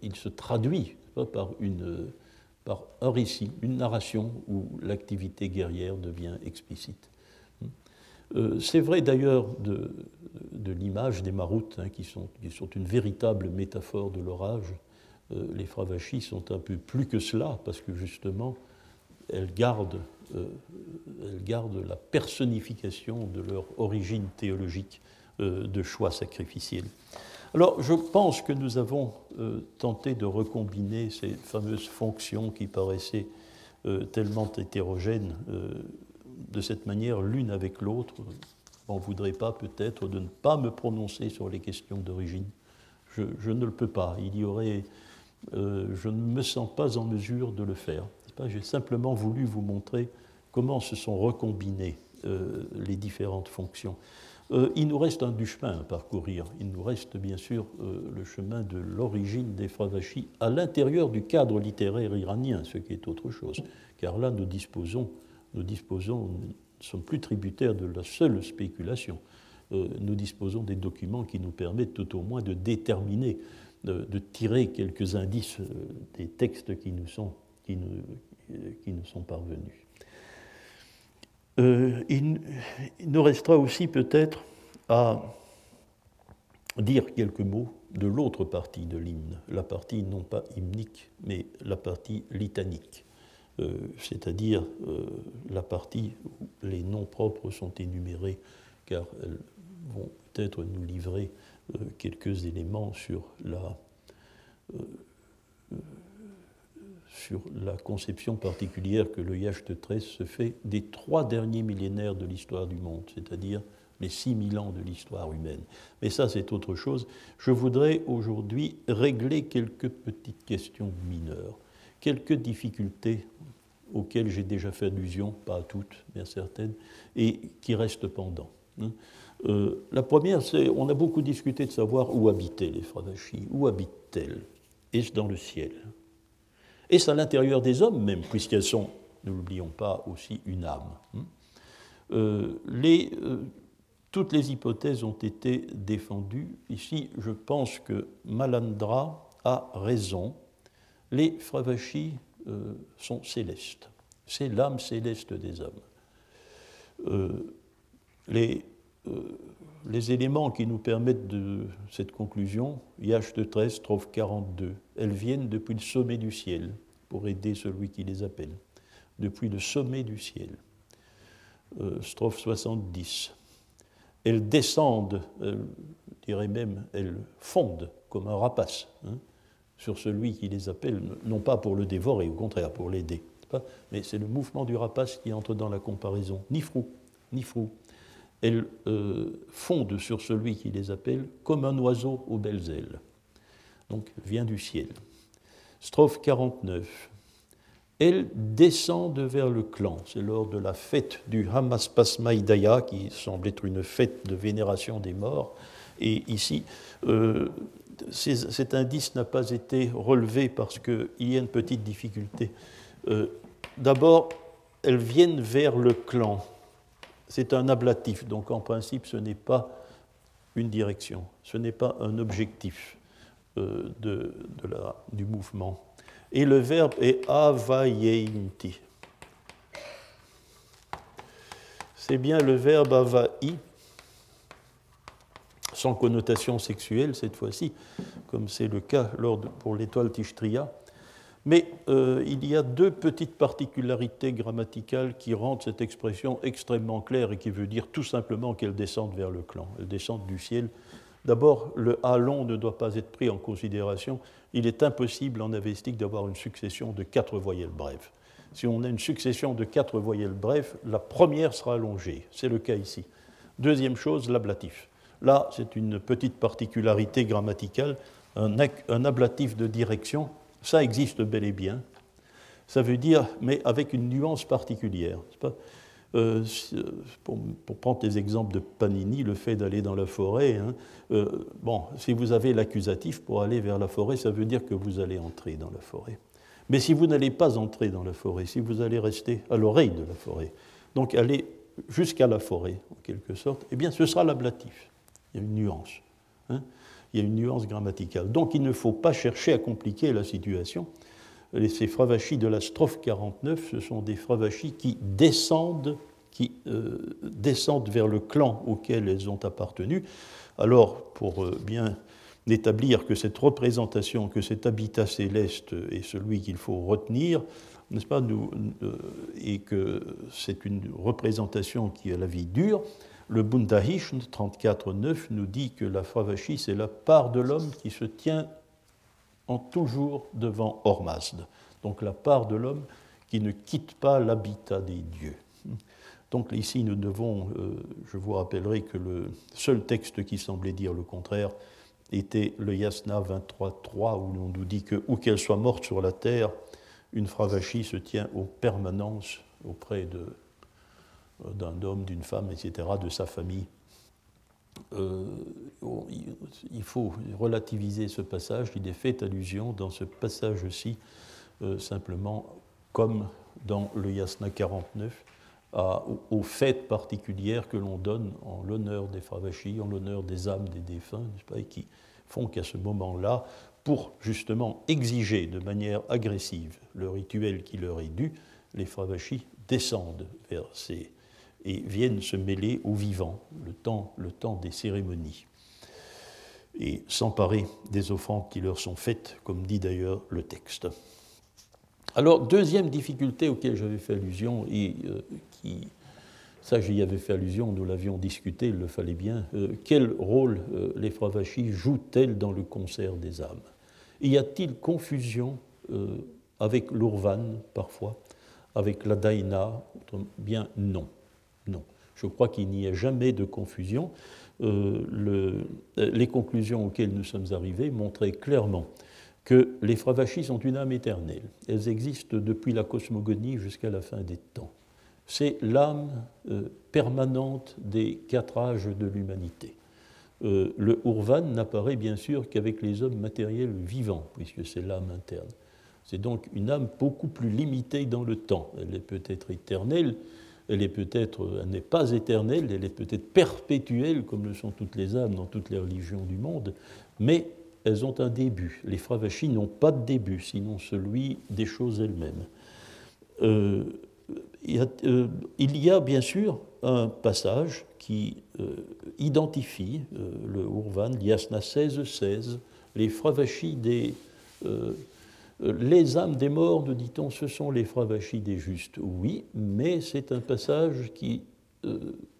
il se traduit par, par un récit, une narration où l'activité guerrière devient explicite. Euh, c'est vrai d'ailleurs de, l'image des maroutes, hein, qui, sont, une véritable métaphore de l'orage. Euh, les fravachis sont un peu plus que cela, parce que justement, elles gardent, euh, elles gardent la personnification de leur origine théologique de choix sacrificiel. Alors, je pense que nous avons tenté de recombiner ces fameuses fonctions qui paraissaient tellement hétérogènes de cette manière l'une avec l'autre. On ne voudrait pas peut-être de ne pas me prononcer sur les questions d'origine. Je, ne le peux pas. Il y aurait, euh, je ne me sens pas en mesure de le faire. J'ai simplement voulu vous montrer comment se sont recombinées euh, les différentes fonctions. Euh, il nous reste un du chemin à parcourir. Il nous reste bien sûr le chemin de l'origine des Fravachis à l'intérieur du cadre littéraire iranien, ce qui est autre chose. Car là, nous disposons nous disposons, nous ne sommes plus tributaires de la seule spéculation. Euh, nous disposons des documents qui nous permettent tout au moins de déterminer, de, tirer quelques indices euh, des textes qui nous sont, qui nous, qui nous sont parvenus. Euh, il, nous restera aussi peut-être à dire quelques mots de l'autre partie de l'hymne, la partie non pas hymnique, mais la partie litanique. Euh, c'est-à-dire euh, la partie où les noms propres sont énumérés, car elles vont peut-être nous livrer euh, quelques éléments sur la, conception particulière que le Yacht 13 se fait des trois derniers millénaires de l'histoire du monde, c'est-à-dire les 6000 ans de l'histoire humaine. Mais ça, c'est autre chose. Je voudrais aujourd'hui régler quelques petites questions mineures quelques difficultés auxquelles j'ai déjà fait allusion, pas à toutes, mais à certaines, et qui restent pendant. Hein. Euh, la première, c'est on a beaucoup discuté de savoir où habitaient les Fravachis, où habitent-elles Est-ce dans le ciel? Est-ce à l'intérieur des hommes même, puisqu'elles sont, ne l'oublions pas, aussi une âme hein? euh, euh, Toutes les hypothèses ont été défendues. Ici, je pense que Malandra a raison les Fravachis euh, sont célestes. C'est l'âme céleste des hommes. Euh, les, euh, les éléments qui nous permettent de cette conclusion, IH de 13, strophe 42, elles viennent depuis le sommet du ciel, pour aider celui qui les appelle, depuis le sommet du ciel. Strophe 70, elles descendent, je dirais même, elles fondent comme un rapace hein, sur celui qui les appelle, non pas pour le dévorer, au contraire, pour l'aider. Mais c'est le mouvement du rapace qui entre dans la comparaison. Ni frou, ni frou elles euh, fondent sur celui qui les appelle comme un oiseau aux belles ailes. Donc vient du ciel. Strophe 49. Elles descendent vers le clan. C'est lors de la fête du Hamaspasmaïdaya, qui semble être une fête de vénération des morts. Et ici, euh, cet indice n'a pas été relevé parce qu'il y a une petite difficulté. Euh, d'abord, elles viennent vers le clan c'est un ablatif, donc en principe ce n'est pas une direction, ce n'est pas un objectif euh, du mouvement. Et le verbe est avayeinti. C'est bien le verbe avai, sans connotation sexuelle cette fois-ci, comme c'est le cas pour l'étoile Tishtria, mais euh, il y a deux petites particularités grammaticales qui rendent cette expression extrêmement claire et qui veut dire tout simplement qu'elle descend vers le clan, elle descend du ciel. D'abord, le A long ne doit pas être pris en considération. Il est impossible en avestique d'avoir une succession de quatre voyelles brèves. Si on a une succession de quatre voyelles brèves, la première sera allongée. C'est le cas ici. Deuxième chose, l'ablatif. Là, c'est une petite particularité grammaticale. un ablatif de direction ça existe bel et bien. Ça veut dire, mais avec une nuance particulière. Euh, pour, prendre des exemples de Panini, le fait d'aller dans la forêt, hein, euh, bon, si vous avez l'accusatif pour aller vers la forêt, ça veut dire que vous allez entrer dans la forêt. Mais si vous n'allez pas entrer dans la forêt, si vous allez rester à l'oreille de la forêt, donc aller jusqu'à la forêt, en quelque sorte, eh bien ce sera l'ablatif. Il y a une nuance. Hein il y a une nuance grammaticale. Donc il ne faut pas chercher à compliquer la situation. Ces fravachis de la strophe 49, ce sont des fravachis qui descendent, qui, euh, descendent vers le clan auquel elles ont appartenu. Alors, pour euh, bien établir que cette représentation, que cet habitat céleste est celui qu'il faut retenir, n'est-ce pas, euh, et que c'est une représentation qui a la vie dure, le Bundahishn 34.9 nous dit que la Fravashi, c'est la part de l'homme qui se tient en toujours devant Ormazd. Donc la part de l'homme qui ne quitte pas l'habitat des dieux. Donc ici, nous devons, euh, je vous rappellerai que le seul texte qui semblait dire le contraire était le Yasna 23.3, où l'on nous dit que, où qu'elle soit morte sur la terre, une Fravashi se tient en permanence auprès de, d'un homme, d'une femme, etc., de sa famille. Euh, il faut relativiser ce passage. Il est fait allusion dans ce passage-ci, euh, simplement comme dans le Yasna 49, aux fêtes particulières que l'on donne en l'honneur des Fravachis, en l'honneur des âmes des défunts, et qui font qu'à ce moment-là, pour justement exiger de manière agressive le rituel qui leur est dû, les Fravachis descendent vers ces, et viennent se mêler aux vivants, le temps, le temps des cérémonies, et s'emparer des offrandes qui leur sont faites, comme dit d'ailleurs le texte. Alors, deuxième difficulté auquel j'avais fait allusion, et euh, qui, ça j'y avais fait allusion, nous l'avions discuté, il le fallait bien, euh, quel rôle euh, les Fravachis jouent-elles dans le concert des âmes? Y a-t-il confusion avec l'Urvan parfois, avec la Daina Bien non. Je crois qu'il n'y a jamais de confusion. Euh, les conclusions auxquelles nous sommes arrivés montraient clairement que les Fravachis sont une âme éternelle. Elles existent depuis la cosmogonie jusqu'à la fin des temps. C'est l'âme euh, permanente des quatre âges de l'humanité. Euh, le Urvan n'apparaît bien sûr qu'avec les hommes matériels vivants, puisque c'est l'âme interne. C'est donc une âme beaucoup plus limitée dans le temps. Elle est peut-être éternelle, elle est peut-être, elle n'est pas éternelle, elle est peut-être perpétuelle, comme le sont toutes les âmes dans toutes les religions du monde, mais elles ont un début. Les Fravachis n'ont pas de début, sinon celui des choses elles-mêmes. Euh, il, y a, euh, il y a bien sûr un passage qui identifie le Urvan, Yasna 16-16, les Fravachis des. Les âmes des morts, nous dit-on, ce sont les Fravachis des justes. Oui, mais c'est un passage qui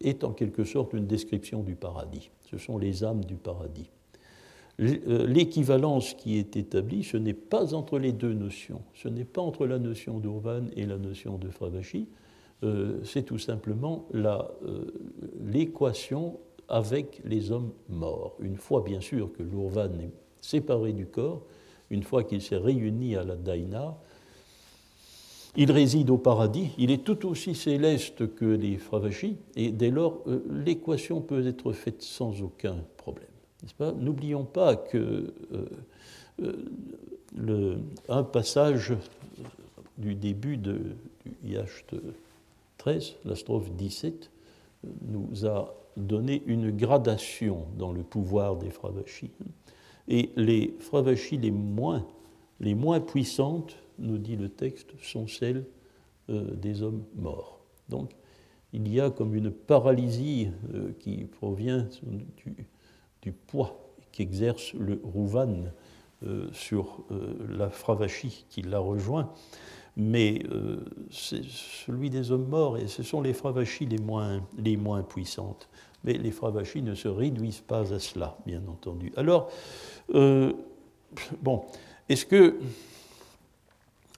est en quelque sorte une description du paradis. Ce sont les âmes du paradis. Euh, l'équivalence qui est établie, ce n'est pas entre les deux notions, ce n'est pas entre la notion d'Urvan et la notion de Fravashi, euh, c'est tout simplement euh, l'équation avec les hommes morts. Une fois bien sûr que l'Urvan est séparé du corps, une fois qu'il s'est réuni à la Daina, il réside au paradis, il est tout aussi céleste que les Fravashi, et dès lors l'équation peut être faite sans aucun problème. N'oublions pas que euh, euh, passage du début de, du IH 13, la strophe 17, nous a donné une gradation dans le pouvoir des Fravachis. Et les Fravachis les moins, les moins puissantes, nous dit le texte, sont celles euh, des hommes morts. Donc il y a comme une paralysie qui provient du, poids qu'exerce le Rouvan euh, sur euh, la Fravachi qui l'a rejoint, mais euh, c'est celui des hommes morts, et ce sont les Fravachis les moins, les moins puissantes. Mais les Fravachis ne se réduisent pas à cela, bien entendu. Alors, bon, est-ce que.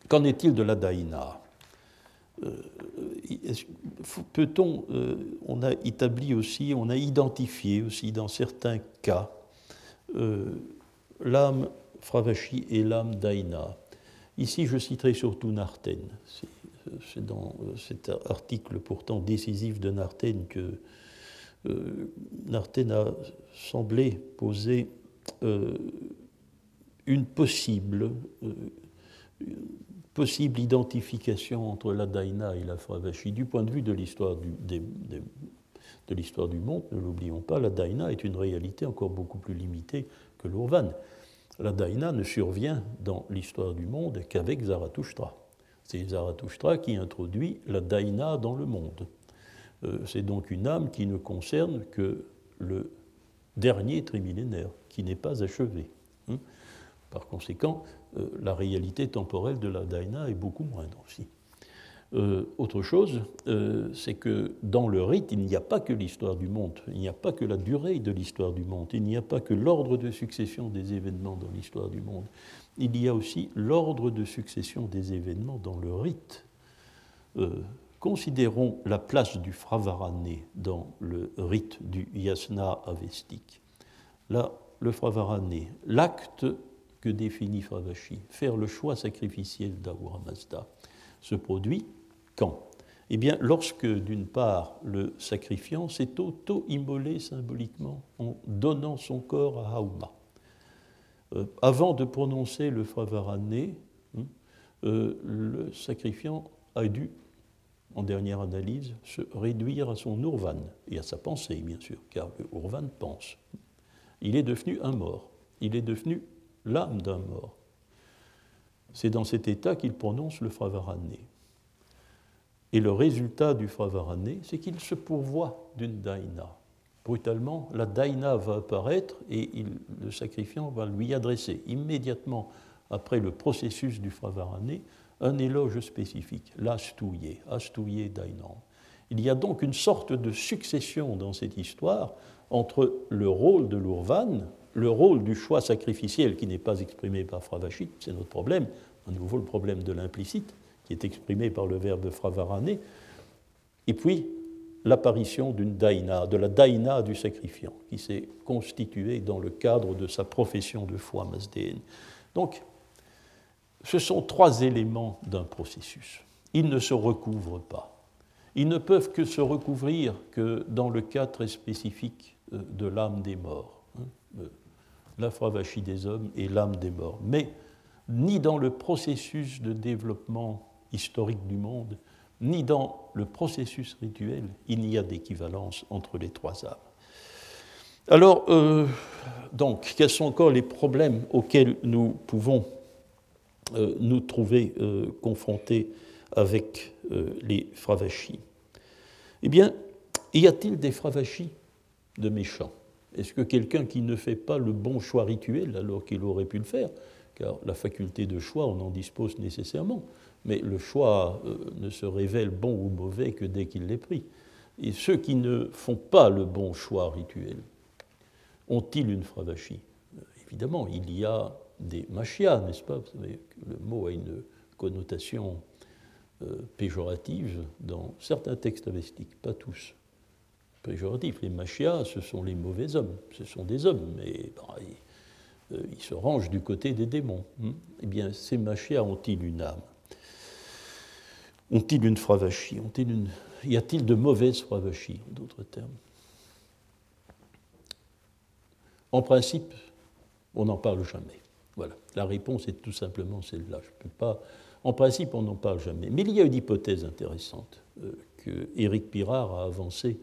Qu'en est-il de la Daïna? Peut-on, on a établi aussi, on a identifié aussi dans certains cas euh, l'âme Fravashi et l'âme d'Aïna? Ici, je citerai surtout Narten. C'est dans euh, cet article pourtant décisif de Narten que euh, Narten a semblé poser une possible, possible identification entre la Daïna et la Fravashi du point de vue de l'histoire du, monde, ne l'oublions pas, la Daïna est une réalité encore beaucoup plus limitée que l'Urvan. La Daïna ne survient dans l'histoire du monde qu'avec Zarathustra. C'est Zarathustra qui introduit la Daïna dans le monde. Euh, c'est donc une âme qui ne concerne que le dernier trimillénaire, qui n'est pas achevé. Hein. Par conséquent, euh, la réalité temporelle de la Daïna est beaucoup moindre aussi. Euh, autre chose, c'est que dans le rite, il n'y a pas que l'histoire du monde, il n'y a pas que la durée de l'histoire du monde, il n'y a pas que l'ordre de succession des événements dans l'histoire du monde, il y a aussi l'ordre de succession des événements dans le rite. Considérons la place du Fravarane dans le rite du Yasna avestique. Là, le Fravarane, l'acte que définit Fravashi, faire le choix sacrificiel d'Ahura Mazda, se produit quand? Eh bien, lorsque, d'une part, le sacrifiant s'est auto-immolé symboliquement en donnant son corps à Hauma. Euh, avant de prononcer le Fravarané, hein, euh, le sacrifiant a dû, en dernière analyse, se réduire à son urvan et à sa pensée, bien sûr, car le urvan pense. Il est devenu un mort, il est devenu l'âme d'un mort. C'est dans cet état qu'il prononce le Fravarané. Et le résultat du Fravarane, c'est qu'il se pourvoit d'une daïna. Brutalement, la daïna va apparaître et le sacrifiant va lui adresser immédiatement après le processus du Fravarane un éloge spécifique, l'astouillé, astouillé daïnan. Il y a donc une sorte de succession dans cette histoire entre le rôle de l'Urvan, le rôle du choix sacrificiel qui n'est pas exprimé par Fravachit, c'est notre problème, à nouveau le problème de l'implicite, qui est exprimé par le verbe fravarane, et puis l'apparition d'une daïna, de la daïna du sacrifiant, qui s'est constituée dans le cadre de sa profession de foi masdéenne. Donc, ce sont trois éléments d'un processus. Ils ne se recouvrent pas. Ils ne peuvent que se recouvrir que dans le cas très spécifique euh, de l'âme des morts, hein, euh, la des hommes et l'âme des morts. Mais ni dans le processus de développement historique du monde, ni dans le processus rituel, il n'y a d'équivalence entre les trois âmes. Alors, euh, donc, quels sont encore les problèmes auxquels nous pouvons nous trouver euh, confrontés avec les Fravachis. Eh bien, y a-t-il des fravachis de méchants? Est-ce que quelqu'un qui ne fait pas le bon choix rituel alors qu'il aurait pu le faire, car la faculté de choix, on en dispose nécessairement, mais le choix euh, ne se révèle bon ou mauvais que dès qu'il l'est pris. Et ceux qui ne font pas le bon choix rituel, ont-ils une fravachie Évidemment, il y a des machias, n'est-ce pas Vous savez le mot a une connotation euh, péjorative dans certains textes avestiques, pas tous. Péjoratif, les machias, ce sont les mauvais hommes, ce sont des hommes, mais bah, ils, euh, se rangent du côté des démons. Hein. eh bien, ces machias ont-ils une âme? Ont-ils une fravachie y a-t-il de mauvaises fravachis, en d'autres termes? En principe, on n'en parle jamais. Voilà, la réponse est tout simplement celle-là. Je peux pas. En principe, on n'en parle jamais. Mais il y a une hypothèse intéressante euh, que Éric Pirard a avancée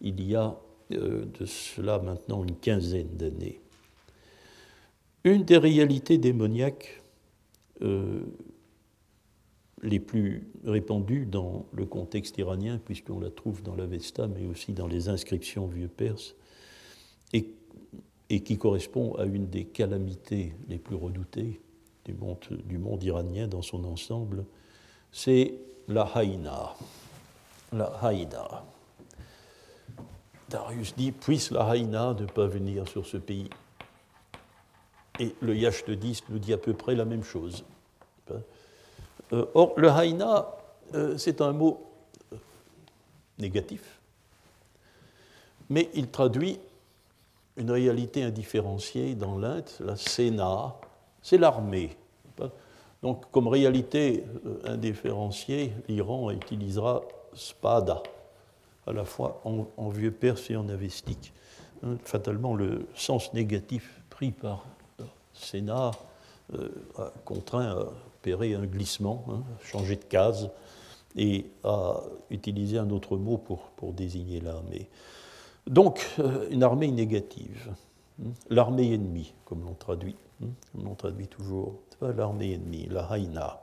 il y a euh, de cela maintenant une quinzaine d'années. Une des réalités démoniaques euh, les plus répandues dans le contexte iranien, puisqu'on la trouve dans l'Avesta, mais aussi dans les inscriptions vieux perses, et, et, qui correspond à une des calamités les plus redoutées du monde, iranien dans son ensemble, c'est la haïna. La haïna. Darius dit Puisse la haïna ne pas venir sur ce pays. Et le Yash 10 nous dit à peu près la même chose. Euh, or, le haïna, euh, c'est un mot euh, négatif, mais il traduit une réalité indifférenciée dans l'Inde. La Sénat, c'est l'armée. Donc, comme réalité indifférenciée, l'Iran utilisera spada, à la fois en, vieux perse et en avestique. Hein, fatalement, le sens négatif pris par Sénat a contraint à opérer un glissement, hein, changer de case, et à utiliser un autre mot pour désigner l'armée. Donc, euh, une armée négative, hein, l'armée ennemie, comme l'on traduit, hein, comme l'on traduit toujours, l'armée ennemie, la haïna.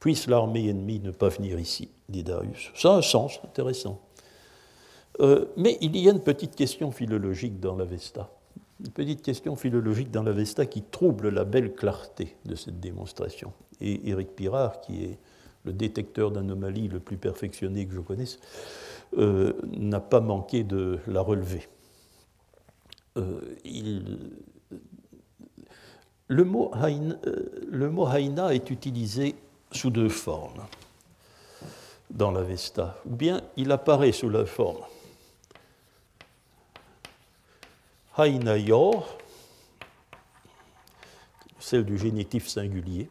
Puisse l'armée ennemie ne pas venir ici, dit Darius. Ça a un sens intéressant. Euh, mais il y a une petite question philologique dans l'Avesta une petite question philologique dans l'Avesta qui trouble la belle clarté de cette démonstration. Et Éric Pirard, qui est le détecteur d'anomalies le plus perfectionné que je connaisse, euh, n'a pas manqué de la relever. Euh, le, mot haïna, euh, le mot haïna est utilisé sous deux formes dans l'Avesta. Ou bien il apparaît sous la forme Hainayor, celle du génitif singulier,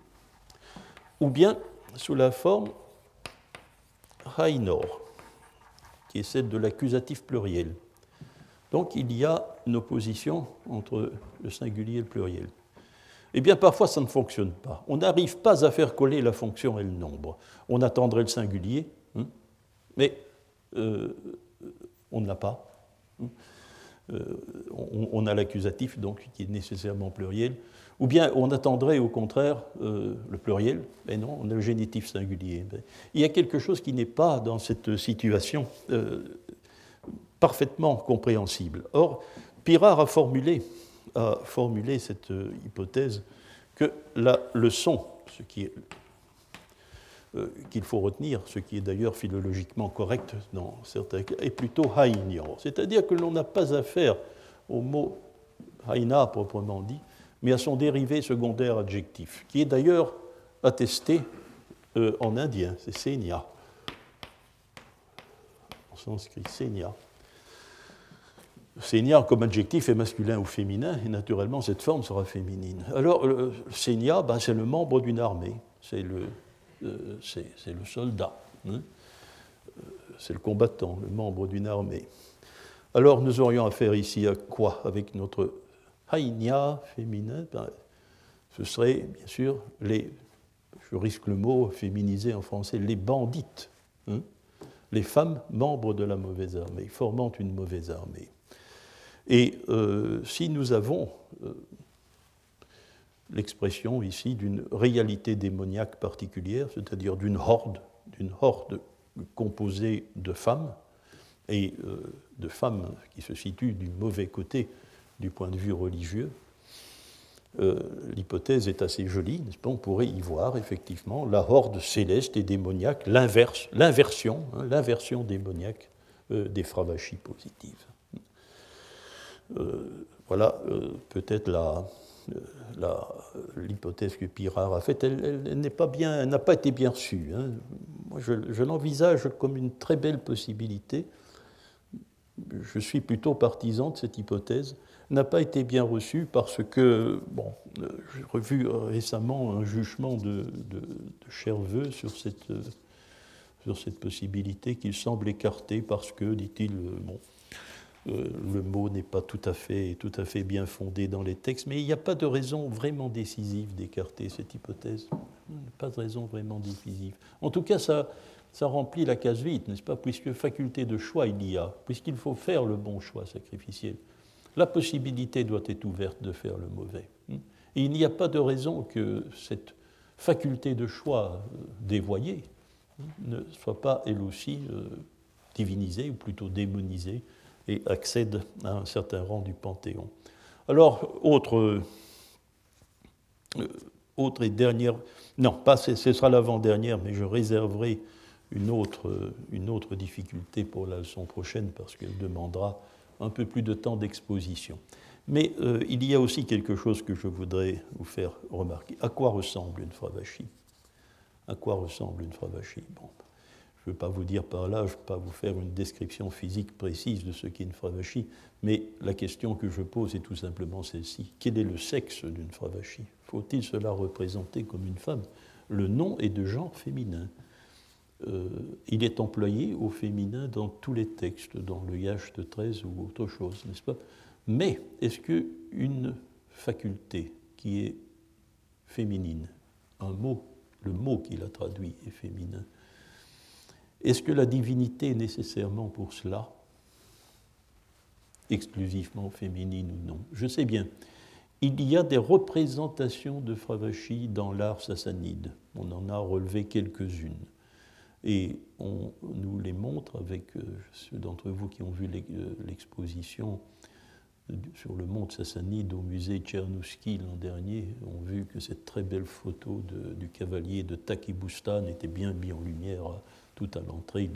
ou bien sous la forme Hainor, qui est celle de l'accusatif pluriel. Donc il y a une opposition entre le singulier et le pluriel. Eh bien, parfois, ça ne fonctionne pas. On n'arrive pas à faire coller la fonction et le nombre. On attendrait le singulier, hein, mais euh, on ne l'a pas. Euh, on, a l'accusatif, donc, qui est nécessairement pluriel, ou bien on attendrait au contraire euh, le pluriel, mais non, on a le génitif singulier. Il y a quelque chose qui n'est pas dans cette situation euh, parfaitement compréhensible. Or, Pirard a formulé, cette hypothèse que la leçon, ce qui est euh, qu'il faut retenir, ce qui est d'ailleurs philologiquement correct dans certains cas, est plutôt haïnior. C'est-à-dire que l'on n'a pas affaire au mot haïna proprement dit, mais à son dérivé secondaire adjectif, qui est d'ailleurs attesté euh, en indien, c'est senya. En sanskrit, senya. Senya comme adjectif est masculin ou féminin, et naturellement cette forme sera féminine. Alors, le senya, c'est le membre d'une armée, c'est le, euh, soldat, hein. euh, c'est le combattant, le membre d'une armée. Alors nous aurions affaire ici à quoi Avec notre haïnia féminin, ben, ce serait bien sûr les, je risque le mot féminisé en français, les bandites, hein. les femmes membres de la mauvaise armée, formant une mauvaise armée. Et euh, si nous avons l'expression ici d'une réalité démoniaque particulière, c'est-à-dire d'une horde, d'une horde composée de femmes, et de femmes qui se situent du mauvais côté du point de vue religieux, l'hypothèse est assez jolie, n'est-ce pas? On pourrait y voir effectivement la horde céleste et démoniaque, l'inversion, hein, l'inversion démoniaque des fravachis positives. voilà peut-être la, l'hypothèse que Pirard a faite, elle, n'a pas été bien reçue. Hein. Je, l'envisage comme une très belle possibilité. Je suis plutôt partisan de cette hypothèse. N'a pas été bien reçue parce que, bon, j'ai revu récemment un jugement de, Cherveux sur cette, sur cette possibilité qu'il semble écarter parce que, dit-il, bon, euh, le mot n'est pas tout à, fait, tout à fait bien fondé dans les textes, mais il n'y a pas de raison vraiment décisive d'écarter cette hypothèse. Pas de raison vraiment décisive. En tout cas, ça, ça remplit la case vide, n'est-ce pas? Puisque faculté de choix il y a, puisqu'il faut faire le bon choix sacrificiel. La possibilité doit être ouverte de faire le mauvais. Et il n'y a pas de raison que cette faculté de choix euh, dévoyée ne soit pas elle aussi euh, divinisée, ou plutôt démonisée, et accède à un certain rang du Panthéon. Alors, autre, euh, et dernière, non, pas ce sera l'avant-dernière, mais je réserverai une autre difficulté pour la leçon prochaine parce qu'elle demandera un peu plus de temps d'exposition. Mais euh, il y a aussi quelque chose que je voudrais vous faire remarquer. À quoi ressemble une fravachie À quoi ressemble une bon. Je ne veux pas vous dire par là, je ne veux pas vous faire une description physique précise de ce qu'est une fravachie, mais la question que je pose est tout simplement celle-ci. Quel est le sexe d'une fravachie Faut-il cela représenter comme une femme? Le nom est de genre féminin. Euh, il est employé au féminin dans tous les textes, dans le Yach de 13 ou autre chose, n'est-ce pas? Mais est-ce qu'une faculté qui est féminine, un mot, le mot qui la traduit est féminin, est-ce que la divinité est nécessairement pour cela Exclusivement féminine ou non? Je sais bien. Il y a des représentations de Fravashi dans l'art sassanide. On en a relevé quelques-unes. Et on nous les montre avec euh, ceux d'entre vous qui ont vu euh, l'exposition sur le monde sassanide au musée Tchernouski l'an dernier, ont vu que cette très belle photo du cavalier de Takibustan était bien mise en lumière tout à l'entrée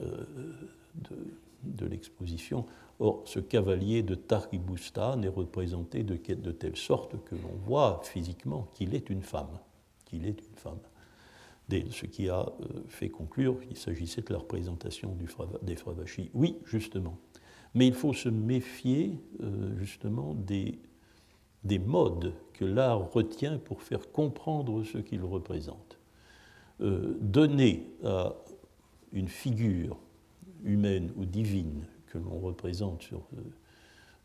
euh, de, l'exposition. Or, ce cavalier de Taribustan est représenté de, de telle sorte que l'on voit physiquement qu'il est une femme. Qu'il est une femme. Ce qui a euh, fait conclure qu'il s'agissait de la représentation du des Fravachis. Oui, justement. Mais il faut se méfier, euh, justement, des, des modes que l'art retient pour faire comprendre ce qu'il représente. Euh, donner à une figure humaine ou divine que l'on représente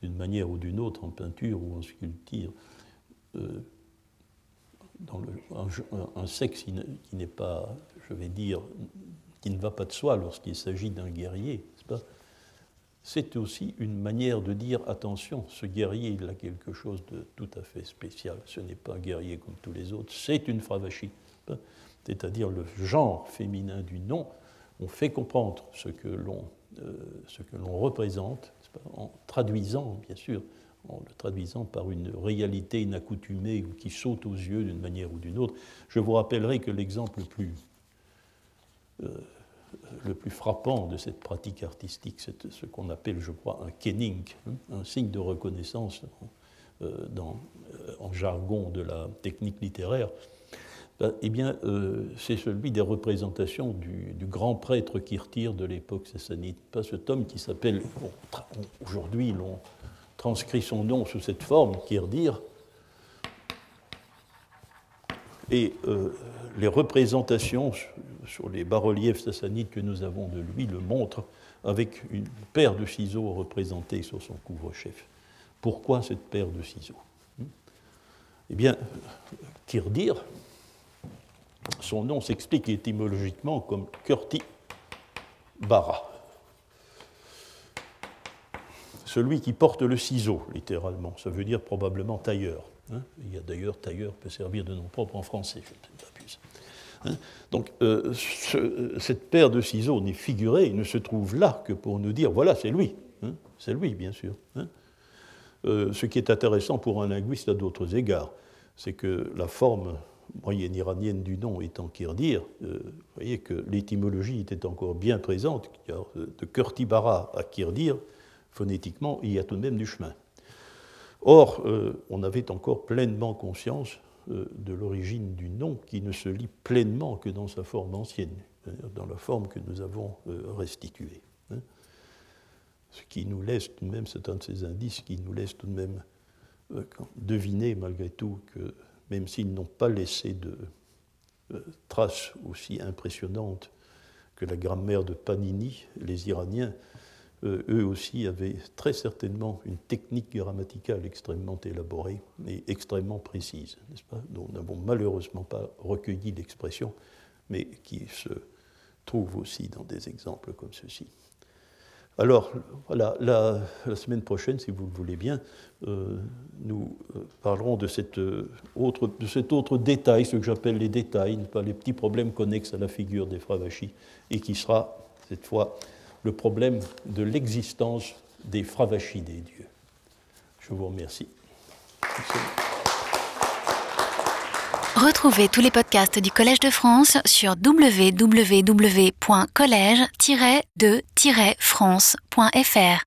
d'une manière ou d'une autre en peinture ou en sculpture, dans un, sexe qui n'est pas, je vais dire, qui ne va pas de soi lorsqu'il s'agit d'un guerrier, c'est aussi une manière de dire attention, ce guerrier, il a quelque chose de tout à fait spécial. Ce n'est pas un guerrier comme tous les autres, c'est une fravachie c'est-à-dire le genre féminin du nom, on fait comprendre ce que l'on euh, représente, en traduisant, bien sûr, en le traduisant par une réalité inaccoutumée ou qui saute aux yeux d'une manière ou d'une autre. Je vous rappellerai que l'exemple le plus, euh, le plus frappant de cette pratique artistique, c'est ce qu'on appelle, je crois, un kenning, hein, un signe de reconnaissance euh, dans, en jargon de la technique littéraire. Ben, eh bien, euh, c'est celui des représentations du, grand prêtre Kirtir de l'époque sassanide. Pas cet homme qui s'appelle, aujourd'hui, l'on transcrit son nom sous cette forme, Kirdir. Et euh, les représentations sur les bas-reliefs sassanides que nous avons de lui le montrent avec une paire de ciseaux représentée sur son couvre-chef. Pourquoi cette paire de ciseaux? Eh bien, Kirdir, son nom s'explique étymologiquement comme Kurti Bara. Celui qui porte le ciseau, littéralement, ça veut dire probablement tailleur. Hein. Il y a d'ailleurs tailleur peut servir de nom propre en français, je ne. Hein. Donc cette paire de ciseaux n'est figurée, ne se trouve là que pour nous dire, voilà, c'est lui. Hein. C'est lui, bien sûr. Hein. ce qui est intéressant pour un linguiste à d'autres égards, c'est que la forme moyenne iranienne du nom étant Kirdir, vous voyez que l'étymologie était encore bien présente, de Kurtibara à Kirdir, phonétiquement, il y a tout de même du chemin. Or, euh, on avait encore pleinement conscience euh, de l'origine du nom qui ne se lit pleinement que dans sa forme ancienne, dans la forme que nous avons euh, restituée. Hein. Ce qui nous laisse tout de même, c'est un de ces indices qui nous laisse tout de même deviner malgré tout que même s'ils n'ont pas laissé de traces aussi impressionnantes que la grammaire de Panini, les Iraniens euh, eux aussi avaient très certainement une technique grammaticale extrêmement élaborée et extrêmement précise, n'est-ce pas? Nous n'avons malheureusement pas recueilli l'expression, mais qui se trouve aussi dans des exemples comme ceci. Alors, voilà, la, semaine prochaine, si vous le voulez bien, euh, nous euh, parlerons de, cette, autre, de cet autre détail, ce que j'appelle les détails, pas? Les petits problèmes connexes à la figure des Fravachis, et qui sera, cette fois, le problème de l'existence des fravachis des dieux. Je vous remercie. Retrouvez tous les podcasts du Collège de France sur www.collège-de-france.fr.